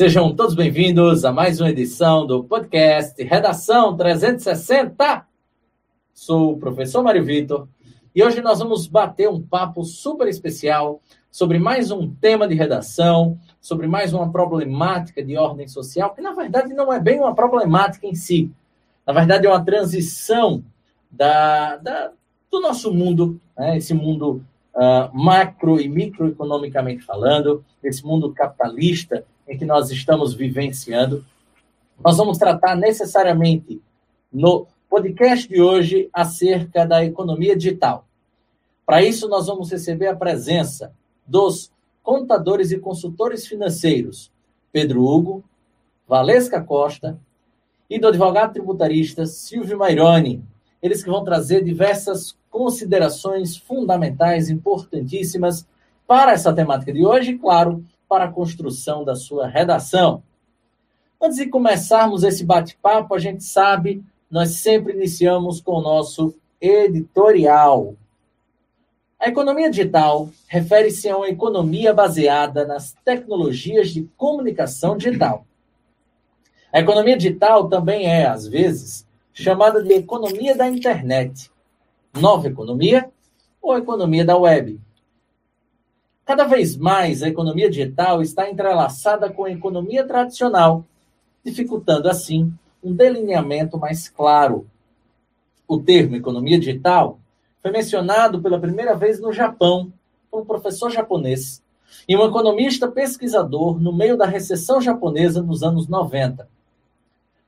Sejam todos bem-vindos a mais uma edição do podcast Redação 360. Sou o professor Mário Vitor e hoje nós vamos bater um papo super especial sobre mais um tema de redação, sobre mais uma problemática de ordem social, que na verdade não é bem uma problemática em si. Na verdade, é uma transição da, da do nosso mundo, né? esse mundo uh, macro e microeconomicamente falando, esse mundo capitalista em que nós estamos vivenciando. Nós vamos tratar necessariamente no podcast de hoje acerca da economia digital. Para isso, nós vamos receber a presença dos contadores e consultores financeiros Pedro Hugo, Valesca Costa e do advogado tributarista Silvio Maironi. Eles que vão trazer diversas considerações fundamentais, importantíssimas para essa temática de hoje e, claro, para a construção da sua redação. Antes de começarmos esse bate-papo, a gente sabe, nós sempre iniciamos com o nosso editorial. A economia digital refere-se a uma economia baseada nas tecnologias de comunicação digital. A economia digital também é, às vezes, chamada de economia da internet, nova economia ou economia da web. Cada vez mais a economia digital está entrelaçada com a economia tradicional, dificultando assim um delineamento mais claro. O termo economia digital foi mencionado pela primeira vez no Japão por um professor japonês e um economista pesquisador no meio da recessão japonesa nos anos 90.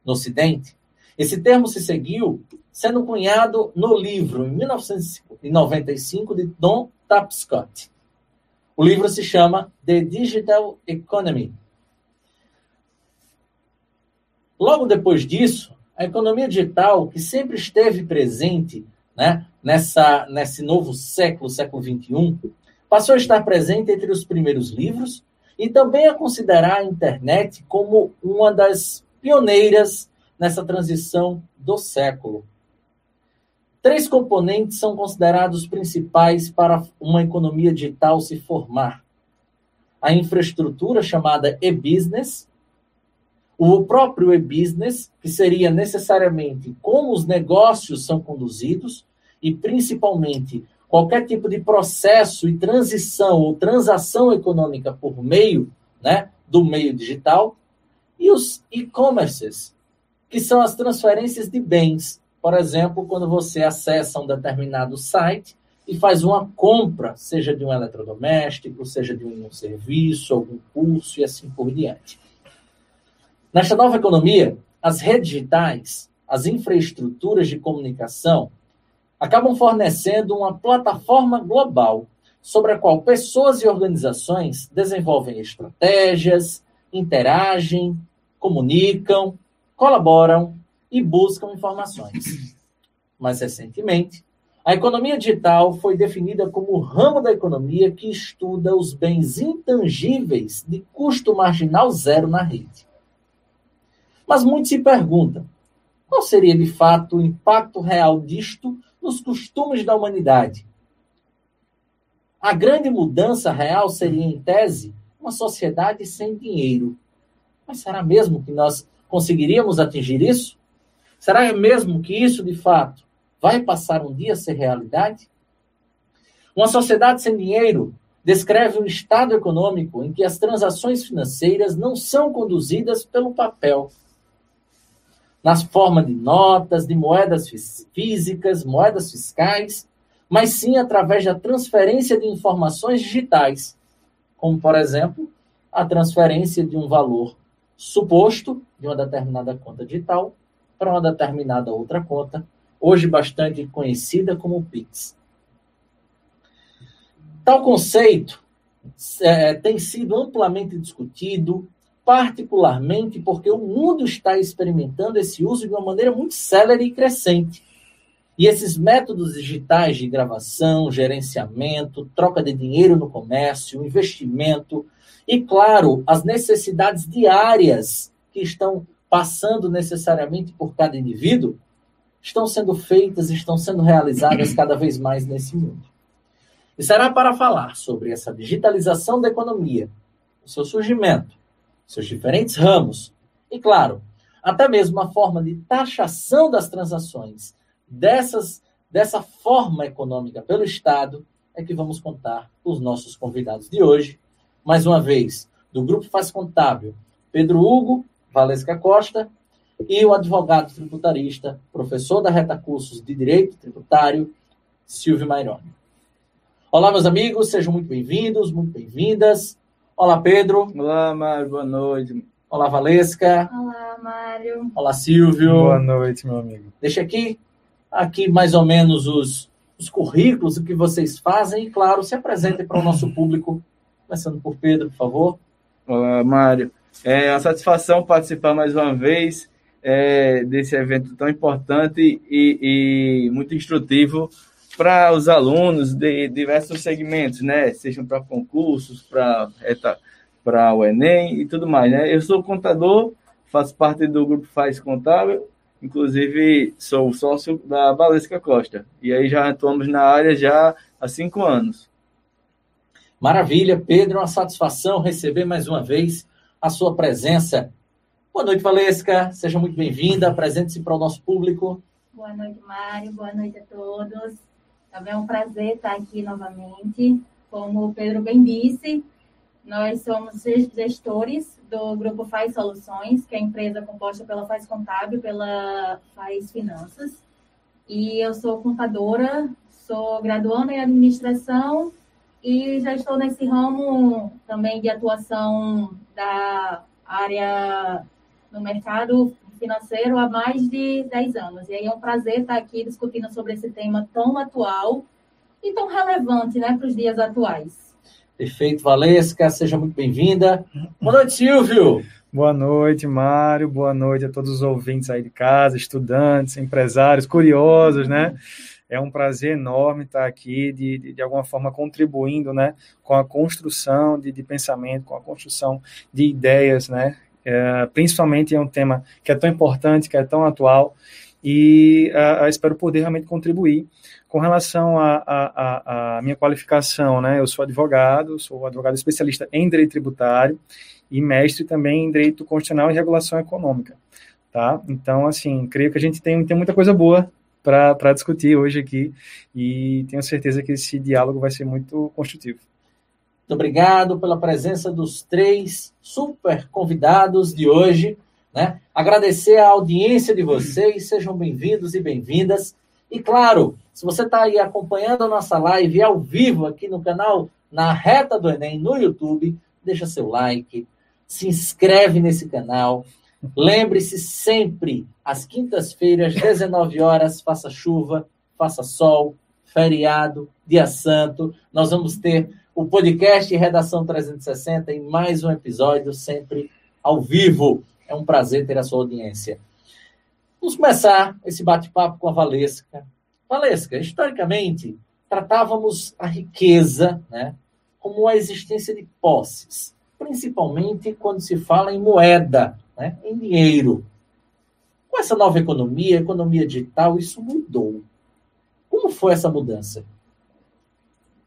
No Ocidente, esse termo se seguiu sendo cunhado no livro, em 1995, de Don Tapscott. O livro se chama The Digital Economy. Logo depois disso, a economia digital, que sempre esteve presente né, nessa, nesse novo século, século XXI, passou a estar presente entre os primeiros livros e também a considerar a internet como uma das pioneiras nessa transição do século. Três componentes são considerados principais para uma economia digital se formar: a infraestrutura chamada e-business, o próprio e-business, que seria necessariamente como os negócios são conduzidos e principalmente qualquer tipo de processo e transição ou transação econômica por meio, né, do meio digital, e os e-commerces, que são as transferências de bens, por exemplo, quando você acessa um determinado site e faz uma compra, seja de um eletrodoméstico, seja de um serviço, algum curso e assim por diante. Nesta nova economia, as redes digitais, as infraestruturas de comunicação, acabam fornecendo uma plataforma global sobre a qual pessoas e organizações desenvolvem estratégias, interagem, comunicam, colaboram e buscam informações. Mais recentemente, a economia digital foi definida como o ramo da economia que estuda os bens intangíveis de custo marginal zero na rede. Mas muitos se perguntam: qual seria de fato o impacto real disto nos costumes da humanidade? A grande mudança real seria, em tese, uma sociedade sem dinheiro. Mas será mesmo que nós conseguiríamos atingir isso? Será mesmo que isso, de fato, vai passar um dia a ser realidade? Uma sociedade sem dinheiro descreve um estado econômico em que as transações financeiras não são conduzidas pelo papel, na forma de notas, de moedas físicas, moedas fiscais, mas sim através da transferência de informações digitais, como, por exemplo, a transferência de um valor suposto de uma determinada conta digital para uma determinada outra conta, hoje bastante conhecida como Pix. Tal conceito é, tem sido amplamente discutido, particularmente porque o mundo está experimentando esse uso de uma maneira muito célere e crescente. E esses métodos digitais de gravação, gerenciamento, troca de dinheiro no comércio, investimento e, claro, as necessidades diárias que estão passando necessariamente por cada indivíduo, estão sendo feitas, estão sendo realizadas cada vez mais nesse mundo. E será para falar sobre essa digitalização da economia, o seu surgimento, seus diferentes ramos. E, claro, até mesmo a forma de taxação das transações dessas, dessa forma econômica pelo Estado é que vamos contar os nossos convidados de hoje. Mais uma vez, do Grupo Faz Contábil, Pedro Hugo Valesca Costa e o advogado tributarista, professor da Reta Cursos de Direito Tributário, Silvio Maironi. Olá, meus amigos, sejam muito bem-vindos, muito bem-vindas. Olá, Pedro. Olá, Mário, boa noite. Olá, Valesca. Olá, Mário. Olá, Silvio. Boa noite, meu amigo. Deixa aqui, aqui mais ou menos os, os currículos, o que vocês fazem e, claro, se apresentem para o nosso público. Começando por Pedro, por favor. Olá, Mário. É uma satisfação participar mais uma vez é, desse evento tão importante e, e muito instrutivo para os alunos de diversos segmentos, né? Sejam para concursos, para para o Enem e tudo mais, né? Eu sou contador, faço parte do grupo Faz Contábil, inclusive sou sócio da Valesca Costa. E aí já atuamos na área já há cinco anos. Maravilha, Pedro, uma satisfação receber mais uma vez a sua presença. Boa noite, Valesca. Seja muito bem-vinda. Apresente-se para o nosso público. Boa noite, Mário. Boa noite a todos. Também é um prazer estar aqui novamente. Como o Pedro bem disse, nós somos gestores do Grupo Faz Soluções, que é a empresa composta pela Faz Contábil, pela Faz Finanças. E eu sou contadora, sou graduanda em administração e já estou nesse ramo também de atuação da área no mercado financeiro há mais de 10 anos. E aí é um prazer estar aqui discutindo sobre esse tema tão atual e tão relevante né, para os dias atuais. Perfeito, Valesca, seja muito bem-vinda. Boa noite, Silvio. Boa noite, Mário. Boa noite a todos os ouvintes aí de casa, estudantes, empresários, curiosos, né? É um prazer enorme estar aqui, de, de, de alguma forma contribuindo né, com a construção de, de pensamento, com a construção de ideias, né? É, principalmente é um tema que é tão importante, que é tão atual, e uh, espero poder realmente contribuir. Com relação à minha qualificação, né, eu sou advogado, sou advogado especialista em direito tributário e mestre também em direito constitucional e regulação econômica. Tá? Então, assim, creio que a gente tem, tem muita coisa boa para discutir hoje aqui e tenho certeza que esse diálogo vai ser muito construtivo. Muito obrigado pela presença dos três super convidados de hoje. Né? Agradecer a audiência de vocês, sejam bem-vindos e bem-vindas. E claro, se você está aí acompanhando a nossa live ao vivo aqui no canal Na Reta do Enem no YouTube, deixa seu like, se inscreve nesse canal. Lembre-se sempre, às quintas-feiras, 19 horas, faça chuva, faça sol, feriado, dia santo, nós vamos ter o podcast Redação 360 em mais um episódio, sempre ao vivo. É um prazer ter a sua audiência. Vamos começar esse bate-papo com a Valesca. Valesca, historicamente, tratávamos a riqueza né, como a existência de posses, principalmente quando se fala em moeda, né, em dinheiro. Com essa nova economia, economia digital, isso mudou. Como foi essa mudança?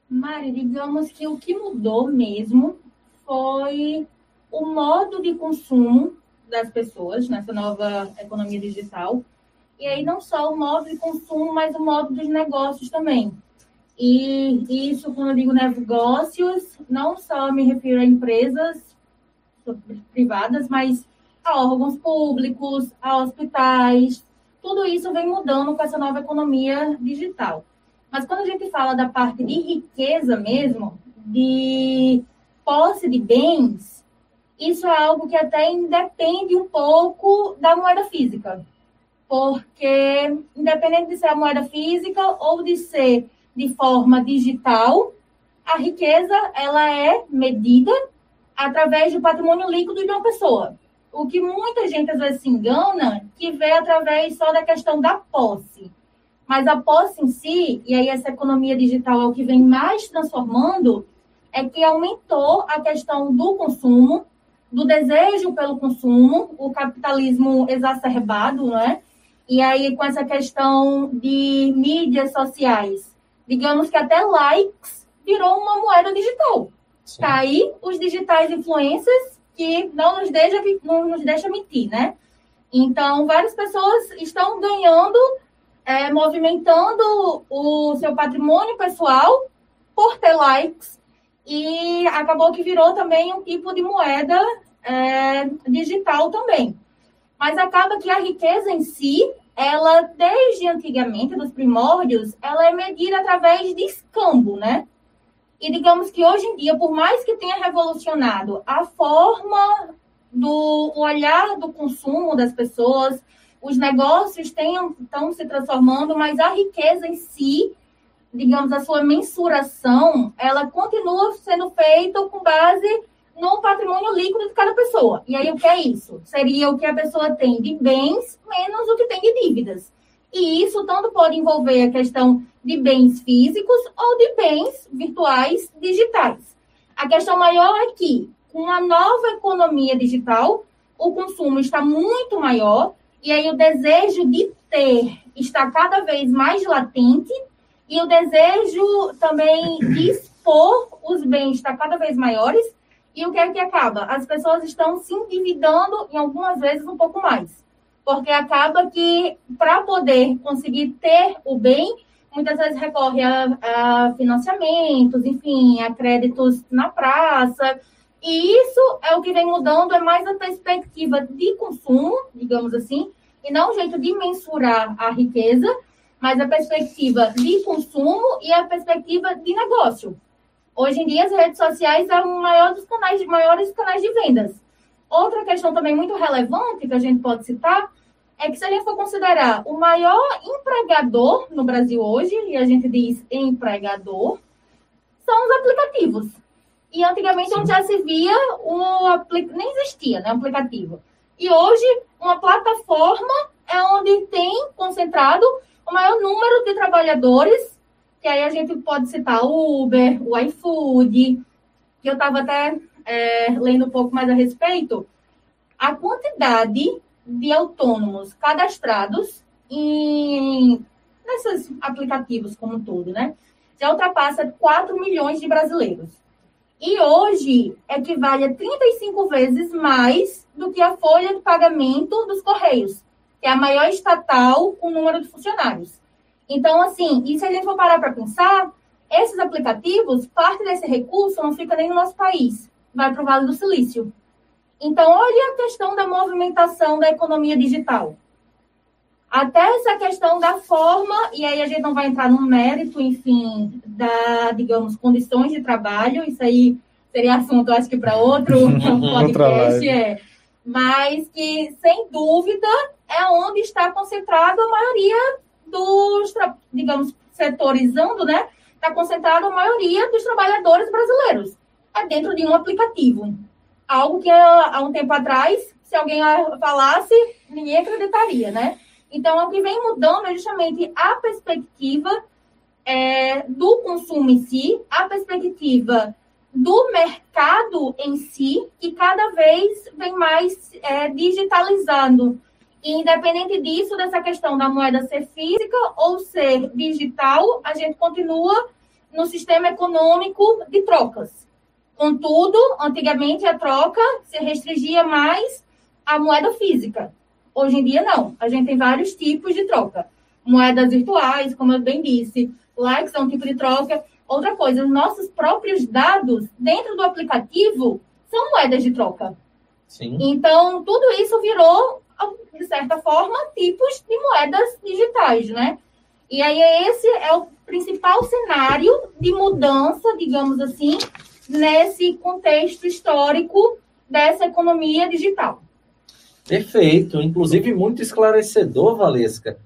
Mari, digamos que o que mudou mesmo foi o modo de consumo das pessoas nessa nova economia digital. E aí não só o modo de consumo, mas o modo dos negócios também. E isso, quando eu digo negócios, não só me refiro a empresas privadas, mas a órgãos públicos, a hospitais. Tudo isso vem mudando com essa nova economia digital. Mas quando a gente fala da parte de riqueza mesmo, de posse de bens, isso é algo que até independe um pouco da moeda física. Porque, independente de ser a moeda física ou de ser de forma digital, a riqueza ela é medida através do patrimônio líquido de uma pessoa. O que muita gente às vezes se engana, que vê através só da questão da posse. Mas a posse em si, e aí essa economia digital é o que vem mais transformando, é que aumentou a questão do consumo, do desejo pelo consumo, o capitalismo exacerbado, né? E aí com essa questão de mídias sociais, digamos que até likes virou uma moeda digital. Sim. Tá aí os digitais influencers que não nos deixa, não nos deixa mentir, né? Então, várias pessoas estão ganhando, é, movimentando o seu patrimônio pessoal por ter likes e acabou que virou também um tipo de moeda é, digital também. Mas acaba que a riqueza em si, ela, desde antigamente, dos primórdios, ela é medida através de escambo, né? E digamos que hoje em dia, por mais que tenha revolucionado a forma do olhar do consumo das pessoas, os negócios tenham, estão se transformando, mas a riqueza em si, digamos, a sua mensuração, ela continua sendo feita com base no patrimônio líquido de cada pessoa. E aí, o que é isso? Seria o que a pessoa tem de bens menos o que tem de dívidas. E isso tanto pode envolver a questão de bens físicos ou de bens virtuais digitais. A questão maior é que, com a nova economia digital, o consumo está muito maior e aí o desejo de ter está cada vez mais latente e o desejo também de expor os bens está cada vez maiores. E o que é que acaba? As pessoas estão se endividando em algumas vezes um pouco mais. Porque acaba que, para poder conseguir ter o bem, muitas vezes recorre a, a financiamentos, enfim, a créditos na praça. E isso é o que vem mudando, é mais a perspectiva de consumo, digamos assim, e não o jeito de mensurar a riqueza, mas a perspectiva de consumo e a perspectiva de negócio. Hoje em dia, as redes sociais é o maior canais, maiores canais de vendas. Outra questão também muito relevante que a gente pode citar é que se a gente for considerar o maior empregador no Brasil hoje, e a gente diz empregador, são os aplicativos. E antigamente Sim. onde já se via o aplicativo, nem existia, né, aplicativo. E hoje uma plataforma é onde tem concentrado o maior número de trabalhadores que aí a gente pode citar o Uber, o iFood, que eu estava até é, lendo um pouco mais a respeito. A quantidade de autônomos cadastrados em nesses aplicativos como um todo, né? Já ultrapassa 4 milhões de brasileiros. E hoje equivale a 35 vezes mais do que a folha de pagamento dos Correios, que é a maior estatal com número de funcionários. Então, assim, e se a gente for parar para pensar, esses aplicativos, parte desse recurso não fica nem no nosso país, vai para o Vale do Silício. Então, olha a questão da movimentação da economia digital. Até essa questão da forma, e aí a gente não vai entrar no mérito, enfim, da, digamos, condições de trabalho, isso aí seria assunto, acho que, para outro podcast, é. Mas que, sem dúvida, é onde está concentrado a maioria dos, digamos, setorizando, né? Está concentrada a maioria dos trabalhadores brasileiros. É dentro de um aplicativo. Algo que há um tempo atrás, se alguém falasse, ninguém acreditaria, né? Então, o que vem mudando é justamente a perspectiva é, do consumo em si, a perspectiva do mercado em si, que cada vez vem mais é, digitalizando e independente disso, dessa questão da moeda ser física ou ser digital, a gente continua no sistema econômico de trocas. Contudo, antigamente a troca se restringia mais à moeda física. Hoje em dia, não. A gente tem vários tipos de troca. Moedas virtuais, como eu bem disse, likes é um tipo de troca. Outra coisa, os nossos próprios dados dentro do aplicativo são moedas de troca. Sim. Então, tudo isso virou de certa forma, tipos de moedas digitais, né? E aí esse é o principal cenário de mudança, digamos assim, nesse contexto histórico dessa economia digital. Perfeito, inclusive muito esclarecedor, Valesca,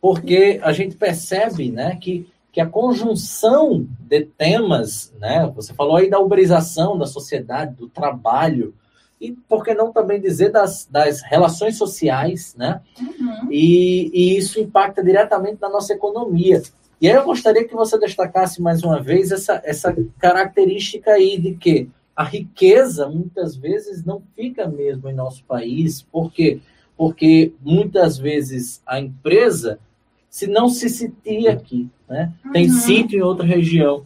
porque a gente percebe, né, que, que a conjunção de temas, né, você falou aí da uberização da sociedade, do trabalho, e por que não também dizer das, das relações sociais, né? Uhum. E, e, isso impacta diretamente na nossa economia. E aí eu gostaria que você destacasse mais uma vez essa, essa característica aí de que a riqueza muitas vezes não fica mesmo em nosso país, por quê? Porque muitas vezes a empresa se não se sitia aqui, né? Tem uhum. sítio em outra região.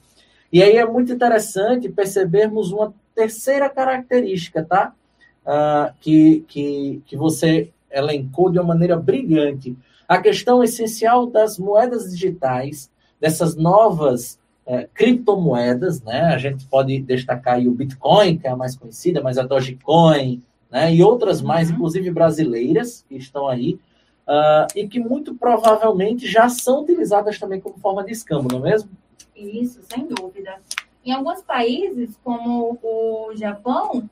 E aí é muito interessante percebermos uma terceira característica, tá? uh, que, que, que você elencou de uma maneira brilhante. A questão essencial das moedas digitais, dessas novas é, criptomoedas, né? A gente pode destacar aí o Bitcoin, que é a mais conhecida, mas a Dogecoin, né? E outras mais, uhum. inclusive brasileiras, que estão aí, uh, e que muito provavelmente já são utilizadas também como forma de escambo, não é mesmo? Isso, sem dúvida. Em alguns países, como o Japão,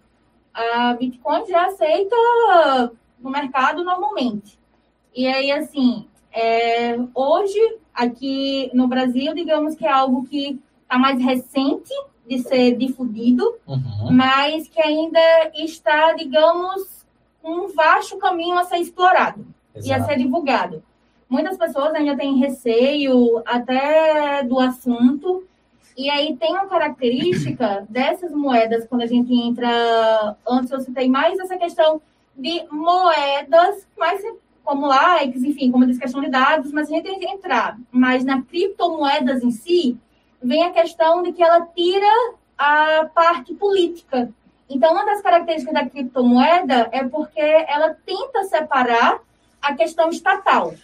a Bitcoin já aceita no mercado normalmente. E aí, assim, é, hoje, aqui no Brasil, digamos que é algo que está mais recente de ser difundido, uhum. mas que ainda está, digamos, um vasto caminho a ser explorado Exato. e a ser divulgado. Muitas pessoas ainda têm receio até do assunto, e aí tem uma característica dessas moedas, quando a gente entra, antes eu citei mais essa questão de moedas, mas como likes, enfim, como questão de dados, mas a gente tem que entrar mais na criptomoedas em si, vem a questão de que ela tira a parte política. Então, uma das características da criptomoeda é porque ela tenta separar a questão estatal.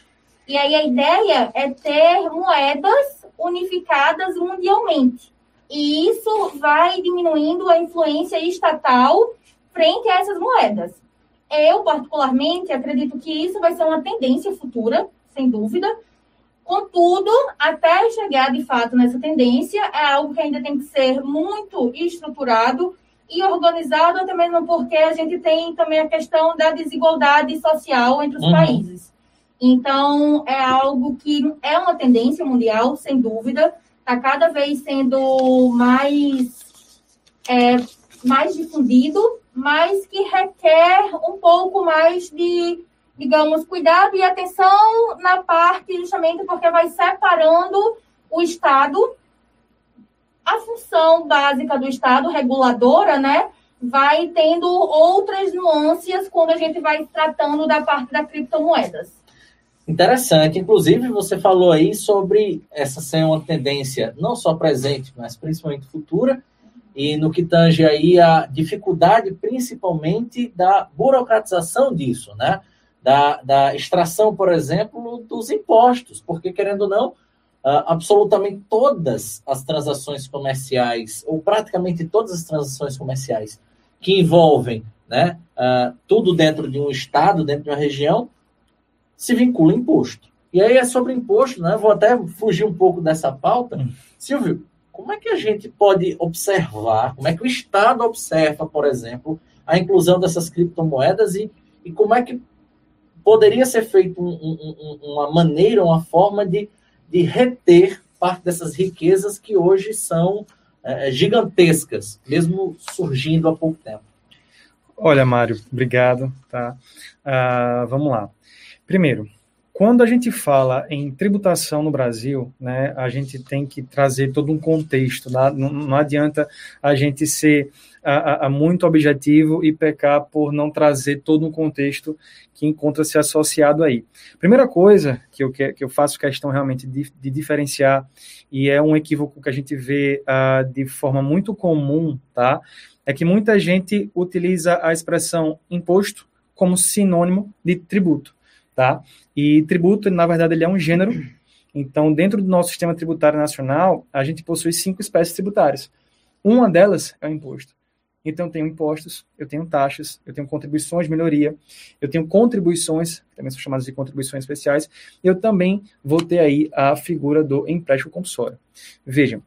E aí a ideia é ter moedas unificadas mundialmente. E isso vai diminuindo a influência estatal frente a essas moedas. Eu, particularmente, acredito que isso vai ser uma tendência futura, sem dúvida. Contudo, até chegar de fato nessa tendência, é algo que ainda tem que ser muito estruturado e organizado, até mesmo porque a gente tem também a questão da desigualdade social entre os uhum. países. Então, é algo que é uma tendência mundial, sem dúvida, está cada vez sendo mais, é, mais difundido mas que requer um pouco mais de, digamos, cuidado e atenção na parte, justamente porque vai separando o Estado, a função básica do Estado, reguladora, né? Vai tendo outras nuances quando a gente vai tratando da parte das criptomoedas. Interessante. Inclusive, você falou aí sobre essa ser uma tendência não só presente, mas principalmente futura e no que tange aí a dificuldade, principalmente, da burocratização disso, né? Da, da extração, por exemplo, dos impostos, porque, querendo ou não, uh, absolutamente todas as transações comerciais, ou praticamente todas as transações comerciais que envolvem né, uh, tudo dentro de um estado, dentro de uma região, se vincula imposto. E aí é sobre imposto, né? Vou até fugir um pouco dessa pauta. Hum. Silvio, como é que a gente pode observar, como é que o Estado observa, por exemplo, a inclusão dessas criptomoedas e, e como é que poderia ser feito um, um, uma maneira, uma forma de, de reter parte dessas riquezas que hoje são é, gigantescas, mesmo surgindo há pouco tempo? Olha, Mário, obrigado. Tá? Uh, vamos lá. Primeiro, quando a gente fala em tributação no Brasil, né, a gente tem que trazer todo um contexto. Tá? Não, não, adianta a gente ser a, a, muito objetivo e pecar por não trazer todo um contexto que encontra-se associado aí. Primeira coisa que eu, que, eu faço questão realmente de, de diferenciar, e é um equívoco que a gente vê uh, de forma muito comum, tá? é que muita gente utiliza a expressão imposto como sinônimo de tributo tá? E tributo, na verdade, ele é um gênero. Então, dentro do nosso sistema tributário nacional, a gente possui cinco espécies tributárias. Uma delas é o imposto. Então, eu tenho impostos, eu tenho taxas, eu tenho contribuições de melhoria, eu tenho contribuições, também são chamadas de contribuições especiais, eu também vou ter aí a figura do empréstimo compulsório. Vejam,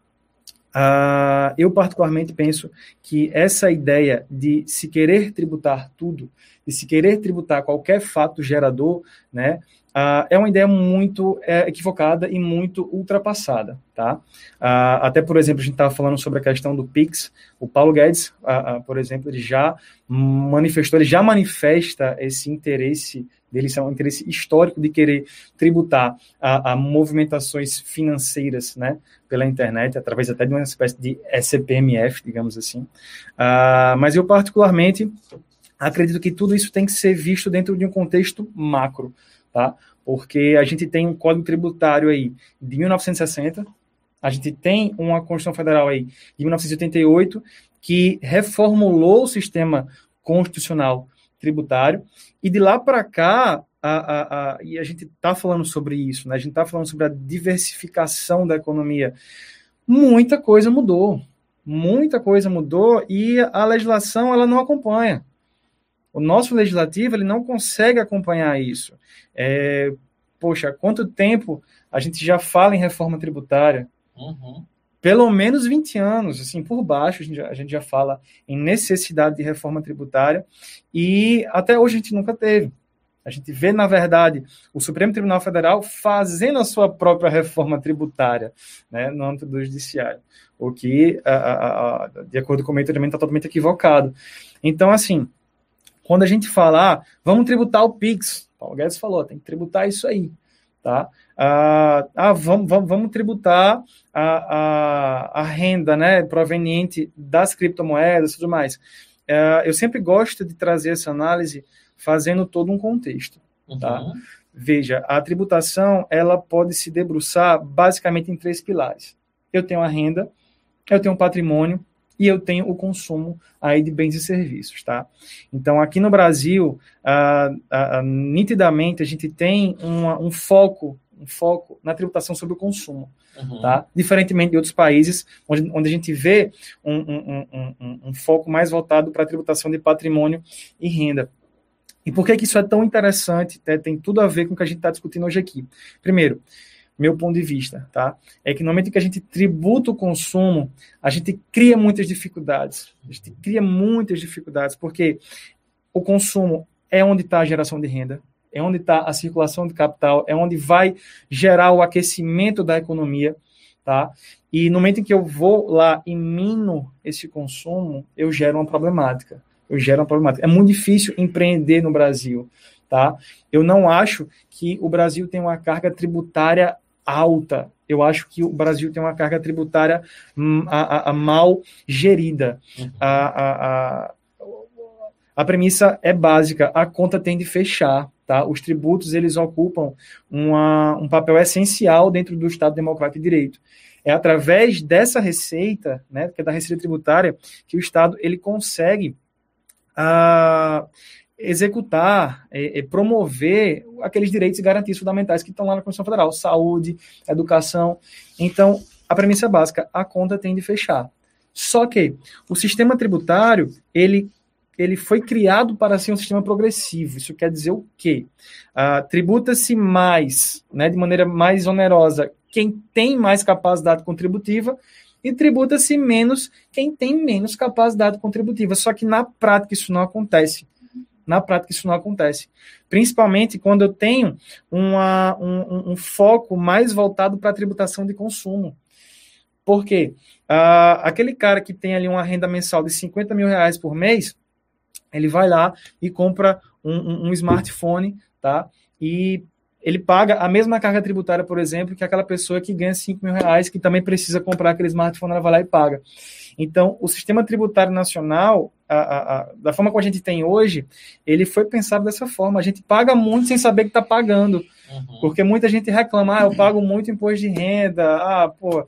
Uh, eu particularmente penso que essa ideia de se querer tributar tudo, de se querer tributar qualquer fato gerador, né, uh, é uma ideia muito é, equivocada e muito ultrapassada, tá? Uh, até, por exemplo, a gente estava falando sobre a questão do PIX, o Paulo Guedes, por exemplo, ele já manifestou, ele já manifesta esse interesse dele, é um interesse histórico de querer tributar a, a, movimentações financeiras, né, pela internet, através até de uma espécie de SPMF, digamos assim. Uh, mas eu, particularmente, acredito que tudo isso tem que ser visto dentro de um contexto macro, tá? Porque a gente tem um código tributário aí de 1960, a gente tem uma Constituição Federal aí de 1988 que reformulou o sistema constitucional tributário. E de lá para cá, a, a, a, e a gente está falando sobre isso, né? a gente está falando sobre a diversificação da economia. Muita coisa mudou, muita coisa mudou e a legislação ela não acompanha. O nosso legislativo ele não consegue acompanhar isso. É, poxa, quanto tempo a gente já fala em reforma tributária? Uhum pelo menos 20 anos, assim, por baixo, a gente, já, a gente já fala em necessidade de reforma tributária, e até hoje a gente nunca teve. A gente vê, na verdade, o Supremo Tribunal Federal fazendo a sua própria reforma tributária né, no âmbito do judiciário, o que, a, a, a, de acordo com o meu entendimento, está totalmente equivocado. Então, assim, quando a gente fala, ah, vamos tributar o PIX, Paulo Guedes falou, tem que tributar isso aí, tá? Ah, ah vamos, vamos, vamos tributar a, a, a, renda né, proveniente das criptomoedas e tudo mais. Uh, eu sempre gosto de trazer essa análise fazendo todo um contexto. Tá? Uhum. Veja, a tributação ela pode se debruçar basicamente em três pilares. Eu tenho a renda, eu tenho o patrimônio e eu tenho o consumo aí de bens e serviços, tá? Então, aqui no Brasil, uh, uh, nitidamente, a gente tem uma, um foco um foco na tributação sobre o consumo, uhum. tá? Diferentemente de outros países, onde, onde a gente vê um, um, um, um foco mais voltado para a tributação de patrimônio e renda. E por que, que isso é tão interessante? Né? Tem tudo a ver com o que a gente está discutindo hoje aqui. Primeiro, meu ponto de vista, tá? É que no momento que a gente tributa o consumo, a gente cria muitas dificuldades. A gente cria muitas dificuldades, porque o consumo é onde está a geração de renda, é onde está a circulação de capital, é onde vai gerar o aquecimento da economia, tá? E no momento em que eu vou lá e mino esse consumo, eu gero uma problemática. Eu gero uma problemática. É muito difícil empreender no Brasil, tá? Eu não acho que o Brasil tem uma carga tributária alta. Eu acho que o Brasil tem uma carga tributária hum, a, a, a mal gerida. Uhum. A, a premissa é básica, a conta tem de fechar. Tá? Os tributos eles ocupam uma, um papel essencial dentro do Estado Democrático de Direito. É através dessa receita, né, que é da receita tributária, que o Estado ele consegue ah, executar, e, promover aqueles direitos e garantias fundamentais que estão lá na Constituição Federal, saúde, educação. Então, a premissa básica, a conta tem de fechar. Só que o sistema tributário, ele ele foi criado para ser um sistema progressivo. Isso quer dizer o quê? Uh, Tributa-se mais, né, de maneira mais onerosa, quem tem mais capacidade contributiva e tributa-se menos quem tem menos capacidade contributiva. Só que na prática isso não acontece. Na prática isso não acontece. Principalmente quando eu tenho uma, um, um foco mais voltado para a tributação de consumo. Por quê? Uh, aquele cara que tem ali uma renda mensal de 50 mil reais por mês, ele vai lá e compra um, um, um smartphone, tá? E ele paga a mesma carga tributária, por exemplo, que aquela pessoa que ganha 5 mil reais, que também precisa comprar aquele smartphone, ela vai lá e paga. Então, o sistema tributário nacional, a, a, a, da forma como a gente tem hoje, ele foi pensado dessa forma. A gente paga muito sem saber que está pagando. Uhum. Porque muita gente reclama, ah, eu pago muito imposto de renda, ah, pô,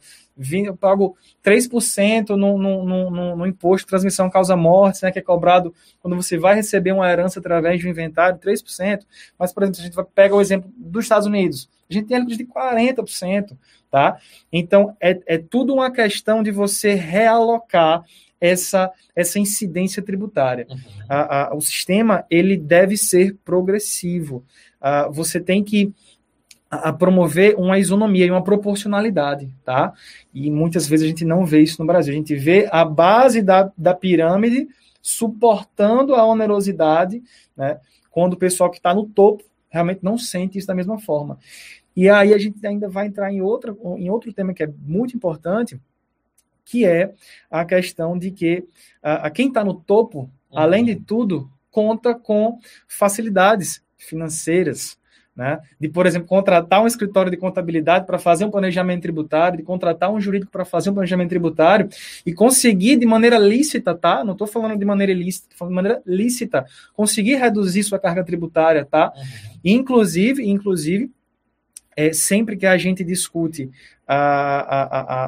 eu pago 3% no, no, no, no imposto de transmissão causa-morte, né, que é cobrado quando você vai receber uma herança através de um inventário, 3%. Mas, por exemplo, se a gente pega o exemplo dos Estados Unidos, a gente tem alíquotas de 40%, tá? Então, é, é tudo uma questão de você realocar essa, essa incidência tributária. Uhum. A, a, o sistema, ele deve ser progressivo. Uh, você tem que a promover uma isonomia e uma proporcionalidade, tá? E muitas vezes a gente não vê isso no Brasil. A gente vê a base da, da pirâmide suportando a onerosidade, né? Quando o pessoal que está no topo realmente não sente isso da mesma forma. E aí a gente ainda vai entrar em, outra, em outro tema que é muito importante, que é a questão de que a, a quem está no topo, uhum. além de tudo, conta com facilidades financeiras, né? De, por exemplo, contratar um escritório de contabilidade para fazer um planejamento tributário, de contratar um jurídico para fazer um planejamento tributário e conseguir de maneira lícita, tá? Não estou falando de maneira ilícita, estou falando de maneira lícita, conseguir reduzir sua carga tributária, tá? Uhum. Inclusive, inclusive, é, sempre que a gente discute a, a,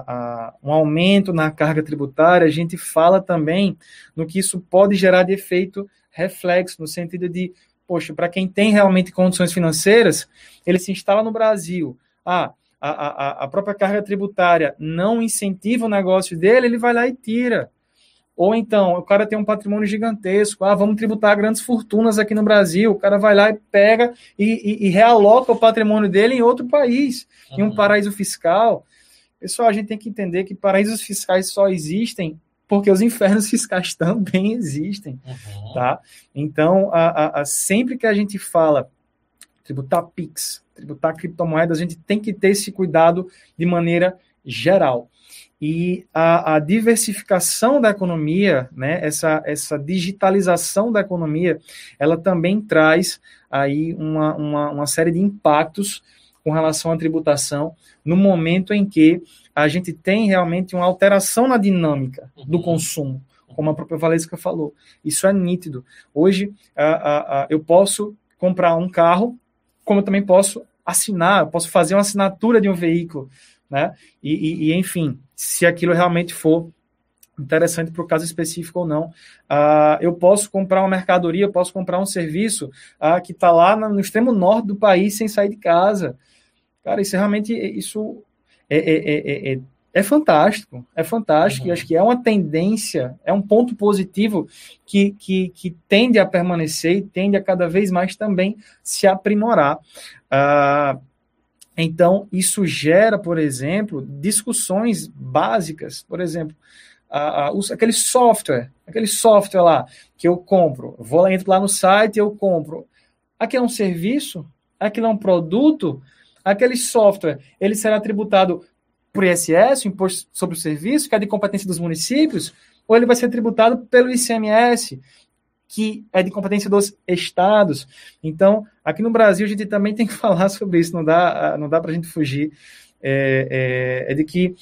a, um aumento na carga tributária, a gente fala também no que isso pode gerar de efeito reflexo, no sentido de, poxa, para quem tem realmente condições financeiras, ele se instala no Brasil. Ah, a, a, a própria carga tributária não incentiva o negócio dele, ele vai lá e tira. Ou então, o cara tem um patrimônio gigantesco, ah, vamos tributar grandes fortunas aqui no Brasil, o cara vai lá e pega e, e, e realoca o patrimônio dele em outro país, uhum. em um uhum. paraíso fiscal. Pessoal, a gente tem que entender que paraísos fiscais só existem porque os infernos fiscais também existem, uhum. tá? Então, a, a, sempre que a gente fala tributar PIX, tributar criptomoedas, a gente tem que ter esse cuidado de maneira geral. E a, a, diversificação da economia, né, essa, essa digitalização da economia, ela também traz aí uma, uma, uma série de impactos com relação à tributação no momento em que a gente tem realmente uma alteração na dinâmica do uhum. consumo, como a própria Valesca falou. Isso é nítido. Hoje, eu posso comprar um carro, como eu também posso assinar, eu posso fazer uma assinatura de um veículo, né? E, e, e enfim, se aquilo realmente for interessante para o caso específico ou não. Uh, eu posso comprar uma mercadoria, eu posso comprar um serviço uh, que está lá no, no, extremo norte do país sem sair de casa. Cara, isso é realmente isso é, é, é, é fantástico, é fantástico, uhum. e acho que é uma tendência, é um ponto positivo que, que, que tende a permanecer e tende a cada vez mais também se aprimorar. Uh, então, isso gera, por exemplo, discussões básicas, por exemplo, a, aquele software, aquele software lá que eu compro, vou lá, entro lá no site e eu compro. Aquilo é um serviço? Aquilo é um produto? Aquele software, ele será tributado por ISS, Imposto sobre o Serviço, que é de competência dos municípios, ou ele vai ser tributado pelo ICMS, que é de competência dos estados. Então, aqui no Brasil, a gente também tem que falar sobre isso, não dá, não dá para a gente fugir. É, é, é de que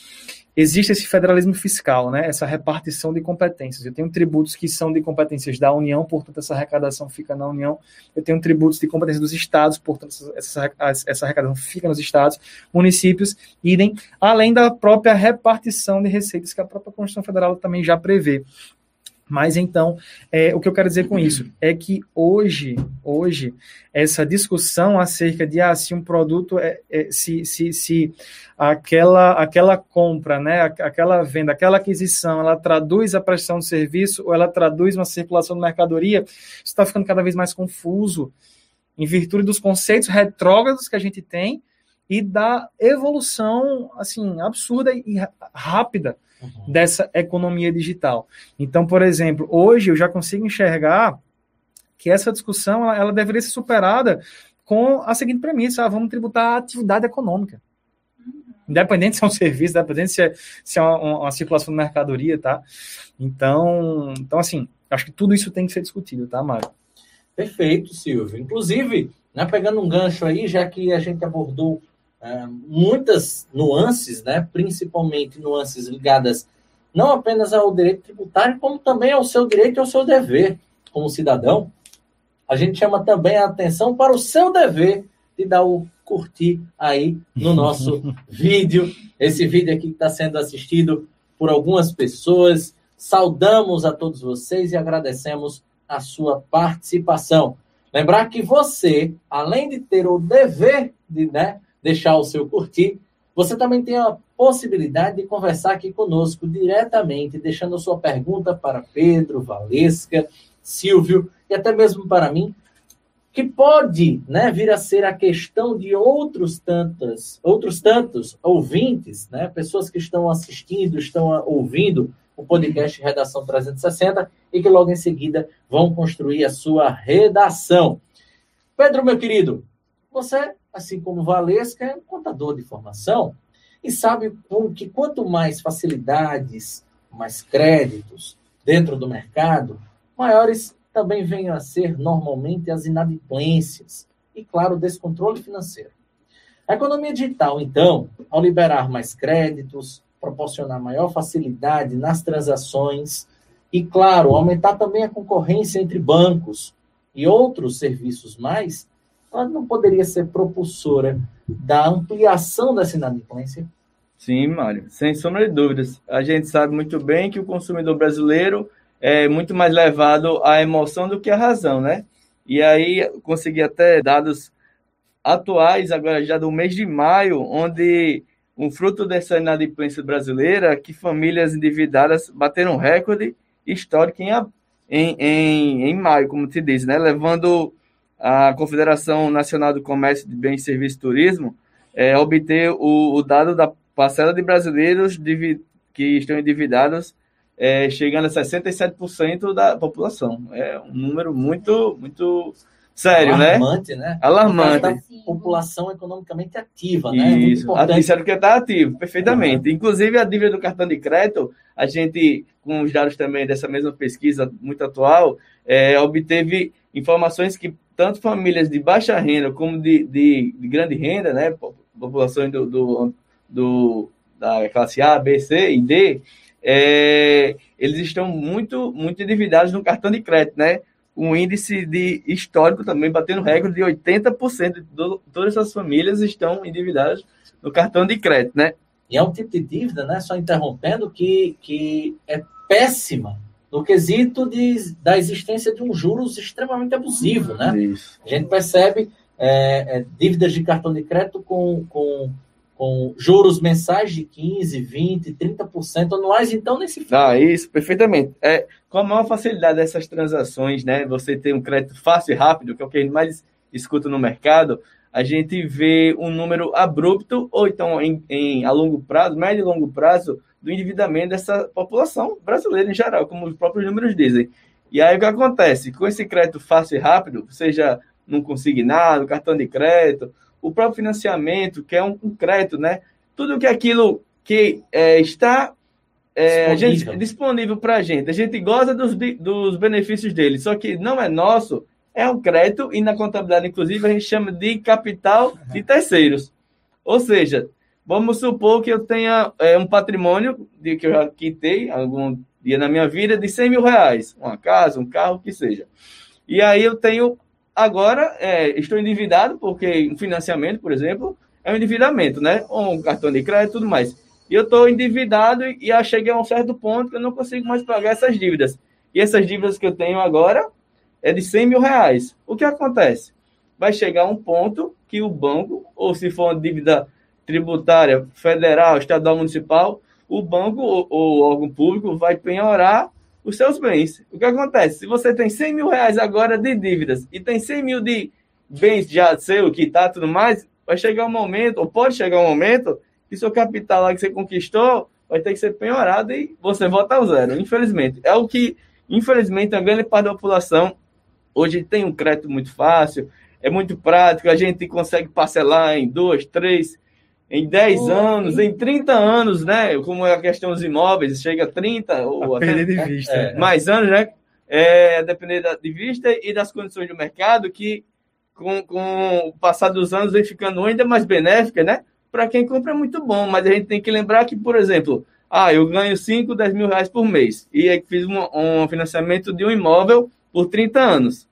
existe esse federalismo fiscal, né? essa repartição de competências. Eu tenho tributos que são de competências da União, portanto, essa arrecadação fica na União. Eu tenho tributos de competência dos estados, portanto, essa, essa arrecadação fica nos estados, municípios, idem, além da própria repartição de receitas que a própria Constituição Federal também já prevê. Mas então, é, o que eu quero dizer com isso é que hoje, hoje, essa discussão acerca de ah, se um produto é, é se, se, se aquela, aquela compra, né, aquela venda, aquela aquisição, ela traduz a prestação de serviço ou ela traduz uma circulação de mercadoria, está ficando cada vez mais confuso em virtude dos conceitos retrógrados que a gente tem e da evolução assim absurda e rápida uhum. dessa economia digital. Então, por exemplo, hoje eu já consigo enxergar que essa discussão ela, ela deveria ser superada com a seguinte premissa: ah, vamos tributar a atividade econômica. Uhum. Independente se é um serviço, independente se é, se é uma, uma, circulação de mercadoria, tá? Então, então, assim, acho que tudo isso tem que ser discutido, tá, Mário? Perfeito, Silvio. Inclusive, né, pegando um gancho aí, já que a gente abordou é, muitas nuances, né, principalmente nuances ligadas não apenas ao direito tributário, como também ao seu direito e ao seu dever como cidadão. A gente chama também a atenção para o seu dever de dar o curtir aí no nosso vídeo. Esse vídeo aqui que está sendo assistido por algumas pessoas. Saudamos a todos vocês e agradecemos a sua participação. Lembrar que você, além de ter o dever de, né, deixar o seu curtir, você também tem a possibilidade de conversar aqui conosco diretamente, deixando sua pergunta para Pedro, Valesca, Silvio e até mesmo para mim, que pode né, vir a ser a questão de outros tantos, outros tantos ouvintes, né, pessoas que estão assistindo, estão ouvindo o podcast Redação 360 e que logo em seguida vão construir a sua redação. Pedro, meu querido, você assim como Valesca, é um contador de formação e sabe que quanto mais facilidades, mais créditos dentro do mercado, maiores também venham a ser normalmente as inadimplências e, claro, o descontrole financeiro. A economia digital, então, ao liberar mais créditos, proporcionar maior facilidade nas transações e, claro, aumentar também a concorrência entre bancos e outros serviços mais, ela não poderia ser propulsora da ampliação dessa inadimplência? Sim, Mário, sem sombra de dúvidas. A gente sabe muito bem que o consumidor brasileiro é muito mais levado à emoção do que à razão, né? E aí consegui até dados atuais, agora já do mês de maio, onde um fruto dessa inadimplência brasileira, que famílias endividadas bateram recorde histórico em, em, em, em maio, como te diz, né? Levando a Confederação Nacional do Comércio de Bens, Serviços e Turismo é, obter o, o dado da parcela de brasileiros que estão endividados é, chegando a 67% da população. É um número muito, muito sério, né? Alarmante, né? né? Alarmante. Da população economicamente ativa, né? É Isso, é disseram que está ativo, perfeitamente. Uhum. Inclusive, a dívida do cartão de crédito, a gente, com os dados também dessa mesma pesquisa muito atual, é, obteve informações que tanto famílias de baixa renda como de, de, de grande renda, né? População do, do, do, da classe A, B, C e D, é, eles estão muito, muito endividados no cartão de crédito, né? Um índice de histórico também batendo recorde de 80% de todas as famílias estão endividadas no cartão de crédito, né? E é um tipo de dívida, né? Só interrompendo, que, que é péssima no quesito de, da existência de um juros extremamente abusivo, né? Isso. A gente percebe é, é, dívidas de cartão de crédito com, com com juros mensais de 15, 20, 30% anuais, então nesse fala. Ah, isso, perfeitamente. É, com a maior facilidade dessas transações, né, você tem um crédito fácil e rápido, que é o que a gente mais escuta no mercado, a gente vê um número abrupto, ou então em, em, a longo prazo, médio e longo prazo, do endividamento dessa população brasileira em geral, como os próprios números dizem. E aí o que acontece? Com esse crédito fácil e rápido, seja num consignado, cartão de crédito, o próprio financiamento, que é um, um crédito, né? Tudo que aquilo que é, está é, disponível, disponível para a gente, a gente goza dos, dos benefícios dele, só que não é nosso, é um crédito e na contabilidade, inclusive, a gente chama de capital de terceiros. Ou seja, vamos supor que eu tenha é, um patrimônio de que eu já quitei algum dia na minha vida de 100 mil reais, uma casa, um carro, que seja. E aí eu tenho Agora, é, estou endividado, porque um financiamento, por exemplo, é um endividamento, né? Ou um cartão de crédito tudo mais. E eu estou endividado e, e cheguei a um certo ponto que eu não consigo mais pagar essas dívidas. E essas dívidas que eu tenho agora é de 100 mil reais. O que acontece? Vai chegar um ponto que o banco, ou se for uma dívida tributária federal, estadual, municipal, o banco ou, ou órgão público vai penhorar os seus bens. O que acontece? Se você tem 100 mil reais agora de dívidas e tem 100 mil de bens já seu, que tá tudo mais, vai chegar um momento, ou pode chegar um momento, que seu capital lá que você conquistou vai ter que ser penhorado e você volta ao zero, infelizmente. É o que, infelizmente, a grande parte da população hoje tem um crédito muito fácil, é muito prático, a gente consegue parcelar em duas, três, em 10 anos, em 30 anos, né? Como é a questão dos imóveis, chega a 30 ou a até, de vista. É, mais anos, né? É, depender de vista e das condições do mercado, que com, com o passar dos anos vem ficando ainda mais benéfica, né? Para quem compra é muito bom, mas a gente tem que lembrar que, por exemplo, ah, eu ganho 5, 10 mil reais por mês e aí fiz um, um financiamento de um imóvel por 30 anos.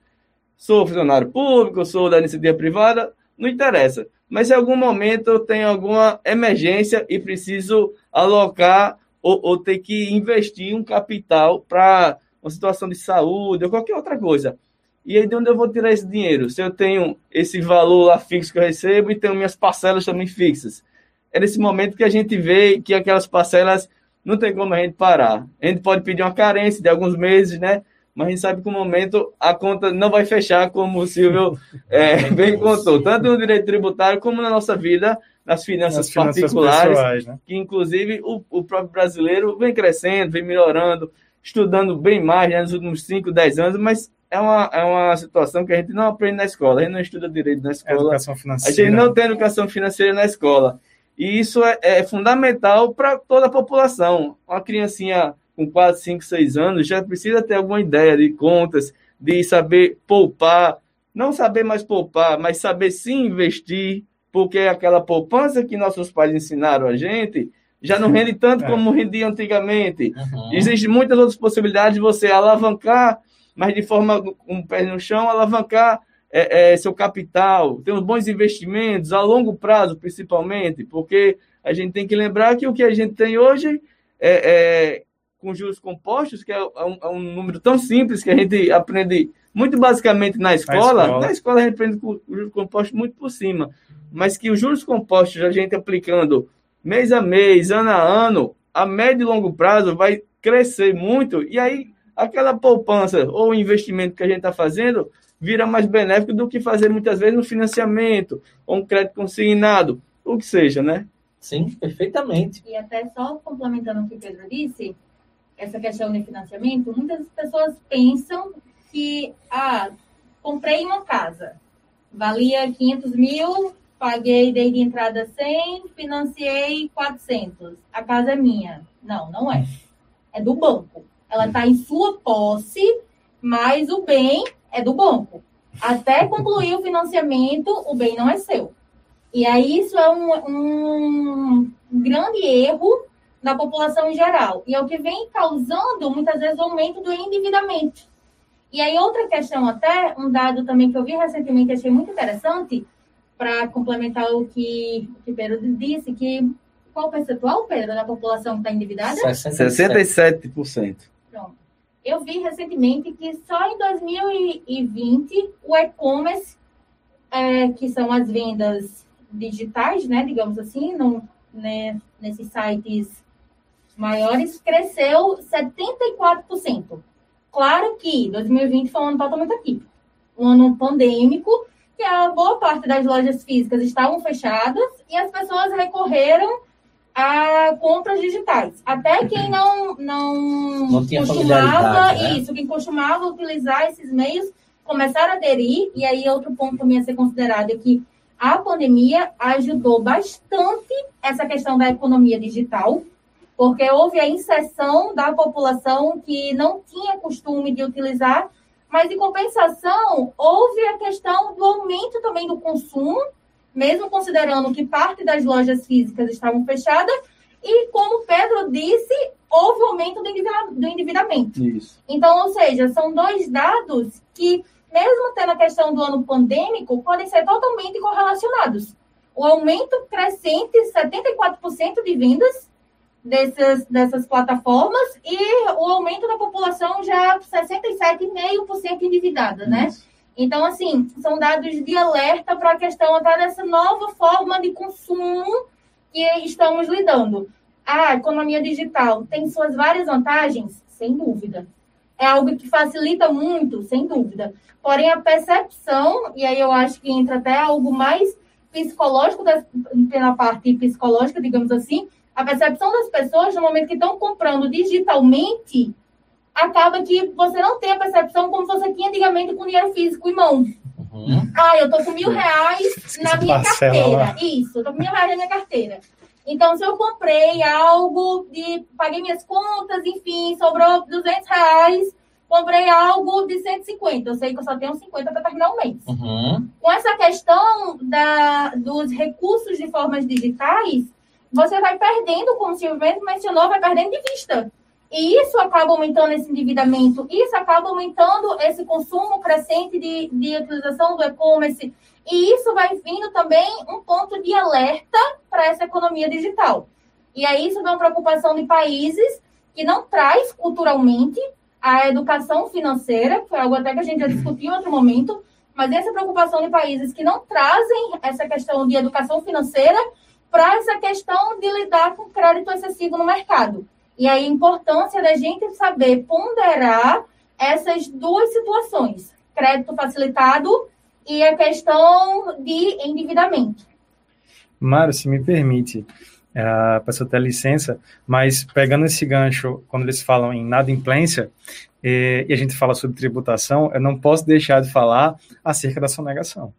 Sou funcionário público, sou da iniciativa privada, não interessa mas em algum momento eu tenho alguma emergência e preciso alocar ou, ou ter que investir um capital para uma situação de saúde ou qualquer outra coisa. E aí, de onde eu vou tirar esse dinheiro? Se eu tenho esse valor lá fixo que eu recebo e tenho minhas parcelas também fixas. É nesse momento que a gente vê que aquelas parcelas não tem como a gente parar. A gente pode pedir uma carência de alguns meses, né? Mas a gente sabe que no momento a conta não vai fechar, como o Silvio é, bem contou, tanto no direito tributário como na nossa vida, nas finanças, nas particulares, pessoais, né? que inclusive o, o, próprio brasileiro vem crescendo, vem melhorando, estudando bem mais né, nos últimos 5, 10 anos, mas é uma, é uma situação que a gente não aprende na escola, a gente não estuda direito na escola, educação financeira. a gente não tem educação financeira na escola. E isso é, é fundamental para toda a população. Uma criancinha com 4, 5, 6 anos, já precisa ter alguma ideia de contas, de saber poupar, não saber mais poupar, mas saber sim investir, porque aquela poupança que nossos pais ensinaram a gente já não rende tanto é. como rendia antigamente. Uhum. Existem muitas outras possibilidades de você alavancar, mas de forma com o pé no chão, alavancar é, é, seu capital, ter uns bons investimentos a longo prazo, principalmente, porque a gente tem que lembrar que o que a gente tem hoje é, é com juros compostos, que é um, é um, número tão simples que a gente aprende muito basicamente na escola. Na escola, na escola a gente aprende com juros compostos muito por cima, mas que os juros compostos a gente aplicando mês a mês, ano a ano, a médio e longo prazo vai crescer muito e aí aquela poupança ou investimento que a gente está fazendo vira mais benéfico do que fazer muitas vezes um financiamento ou um crédito consignado, o que seja, né? Sim, perfeitamente. E até só complementando o que o Pedro disse, essa questão de financiamento, muitas pessoas pensam que, ah, comprei uma casa, valia 500 mil, paguei, dei de entrada 100, financiei 400. A casa é minha. Não, não é. É do banco. Ela está em sua posse, mas o bem é do banco. Até concluir o financiamento, o bem não é seu. E aí isso é um, um grande erro da população em geral. E é o que vem causando, muitas vezes, o aumento do endividamento. E aí, outra questão até, um dado também que eu vi recentemente, achei muito interessante, para complementar o que o Pedro disse, que qual o percentual, Pedro, da população que está endividada? 67%. 67%. Pronto. Eu vi recentemente que só em 2020 o e-commerce, é, que são as vendas digitais, né, digamos assim, né, nesses sites maiores, cresceu 74%. Claro que 2020 foi um ano totalmente atípico, um ano pandêmico, que a boa parte das lojas físicas estavam fechadas e as pessoas recorreram a compras digitais. Até quem não não, não costumava né? isso, quem costumava utilizar esses meios começaram a aderir. E aí outro ponto também a ser considerado é que a pandemia ajudou bastante essa questão da economia digital, porque houve a inserção da população que não tinha costume de utilizar, mas em compensação houve a questão do aumento também do consumo mesmo considerando que parte das lojas físicas estavam fechadas, e como Pedro disse, houve aumento do endividamento. Isso. Então, ou seja, são dois dados que, mesmo tendo a questão do ano pandêmico, podem ser totalmente correlacionados. O aumento crescente, 74% de vendas dessas, dessas plataformas, e o aumento da população já 67,5% endividada, né? Então, assim, são dados de alerta para a questão até dessa nova forma de consumo que estamos lidando. A economia digital tem suas várias vantagens? Sem dúvida. É algo que facilita muito, sem dúvida. Porém, a percepção, e aí eu acho que entra até algo mais psicológico, pela parte psicológica, digamos assim, a percepção das pessoas no momento que estão comprando digitalmente acaba que você não tem a percepção como você tinha antigamente com dinheiro físico em mão. Uhum. Ah, eu tô com mil reais na minha carteira. Isso, eu tô com mil reais na minha carteira. Então, se eu comprei algo de. paguei minhas contas, enfim, sobrou 200 reais, comprei algo de 150. Eu sei que eu só tenho 50 para terminar o mês. Uhum. Com essa questão da, dos recursos de formas digitais, você vai perdendo, como o Silvio mesmo mencionou, vai perdendo de vista. E isso acaba aumentando esse endividamento, isso acaba aumentando esse consumo crescente de, de utilização do e-commerce. E isso vai vindo também um ponto de alerta para essa economia digital. E aí isso é uma preocupação de países que não traz culturalmente a educação financeira, que foi algo até que a gente já discutiu em outro momento, mas essa preocupação de países que não trazem essa questão de educação financeira para essa questão de lidar com crédito excessivo no mercado. E a importância da gente saber ponderar essas duas situações, crédito facilitado e a questão de endividamento. Mário, se me permite, uh, peço até licença, mas pegando esse gancho, quando eles falam em inadimplência, e, e a gente fala sobre tributação, eu não posso deixar de falar acerca da sonegação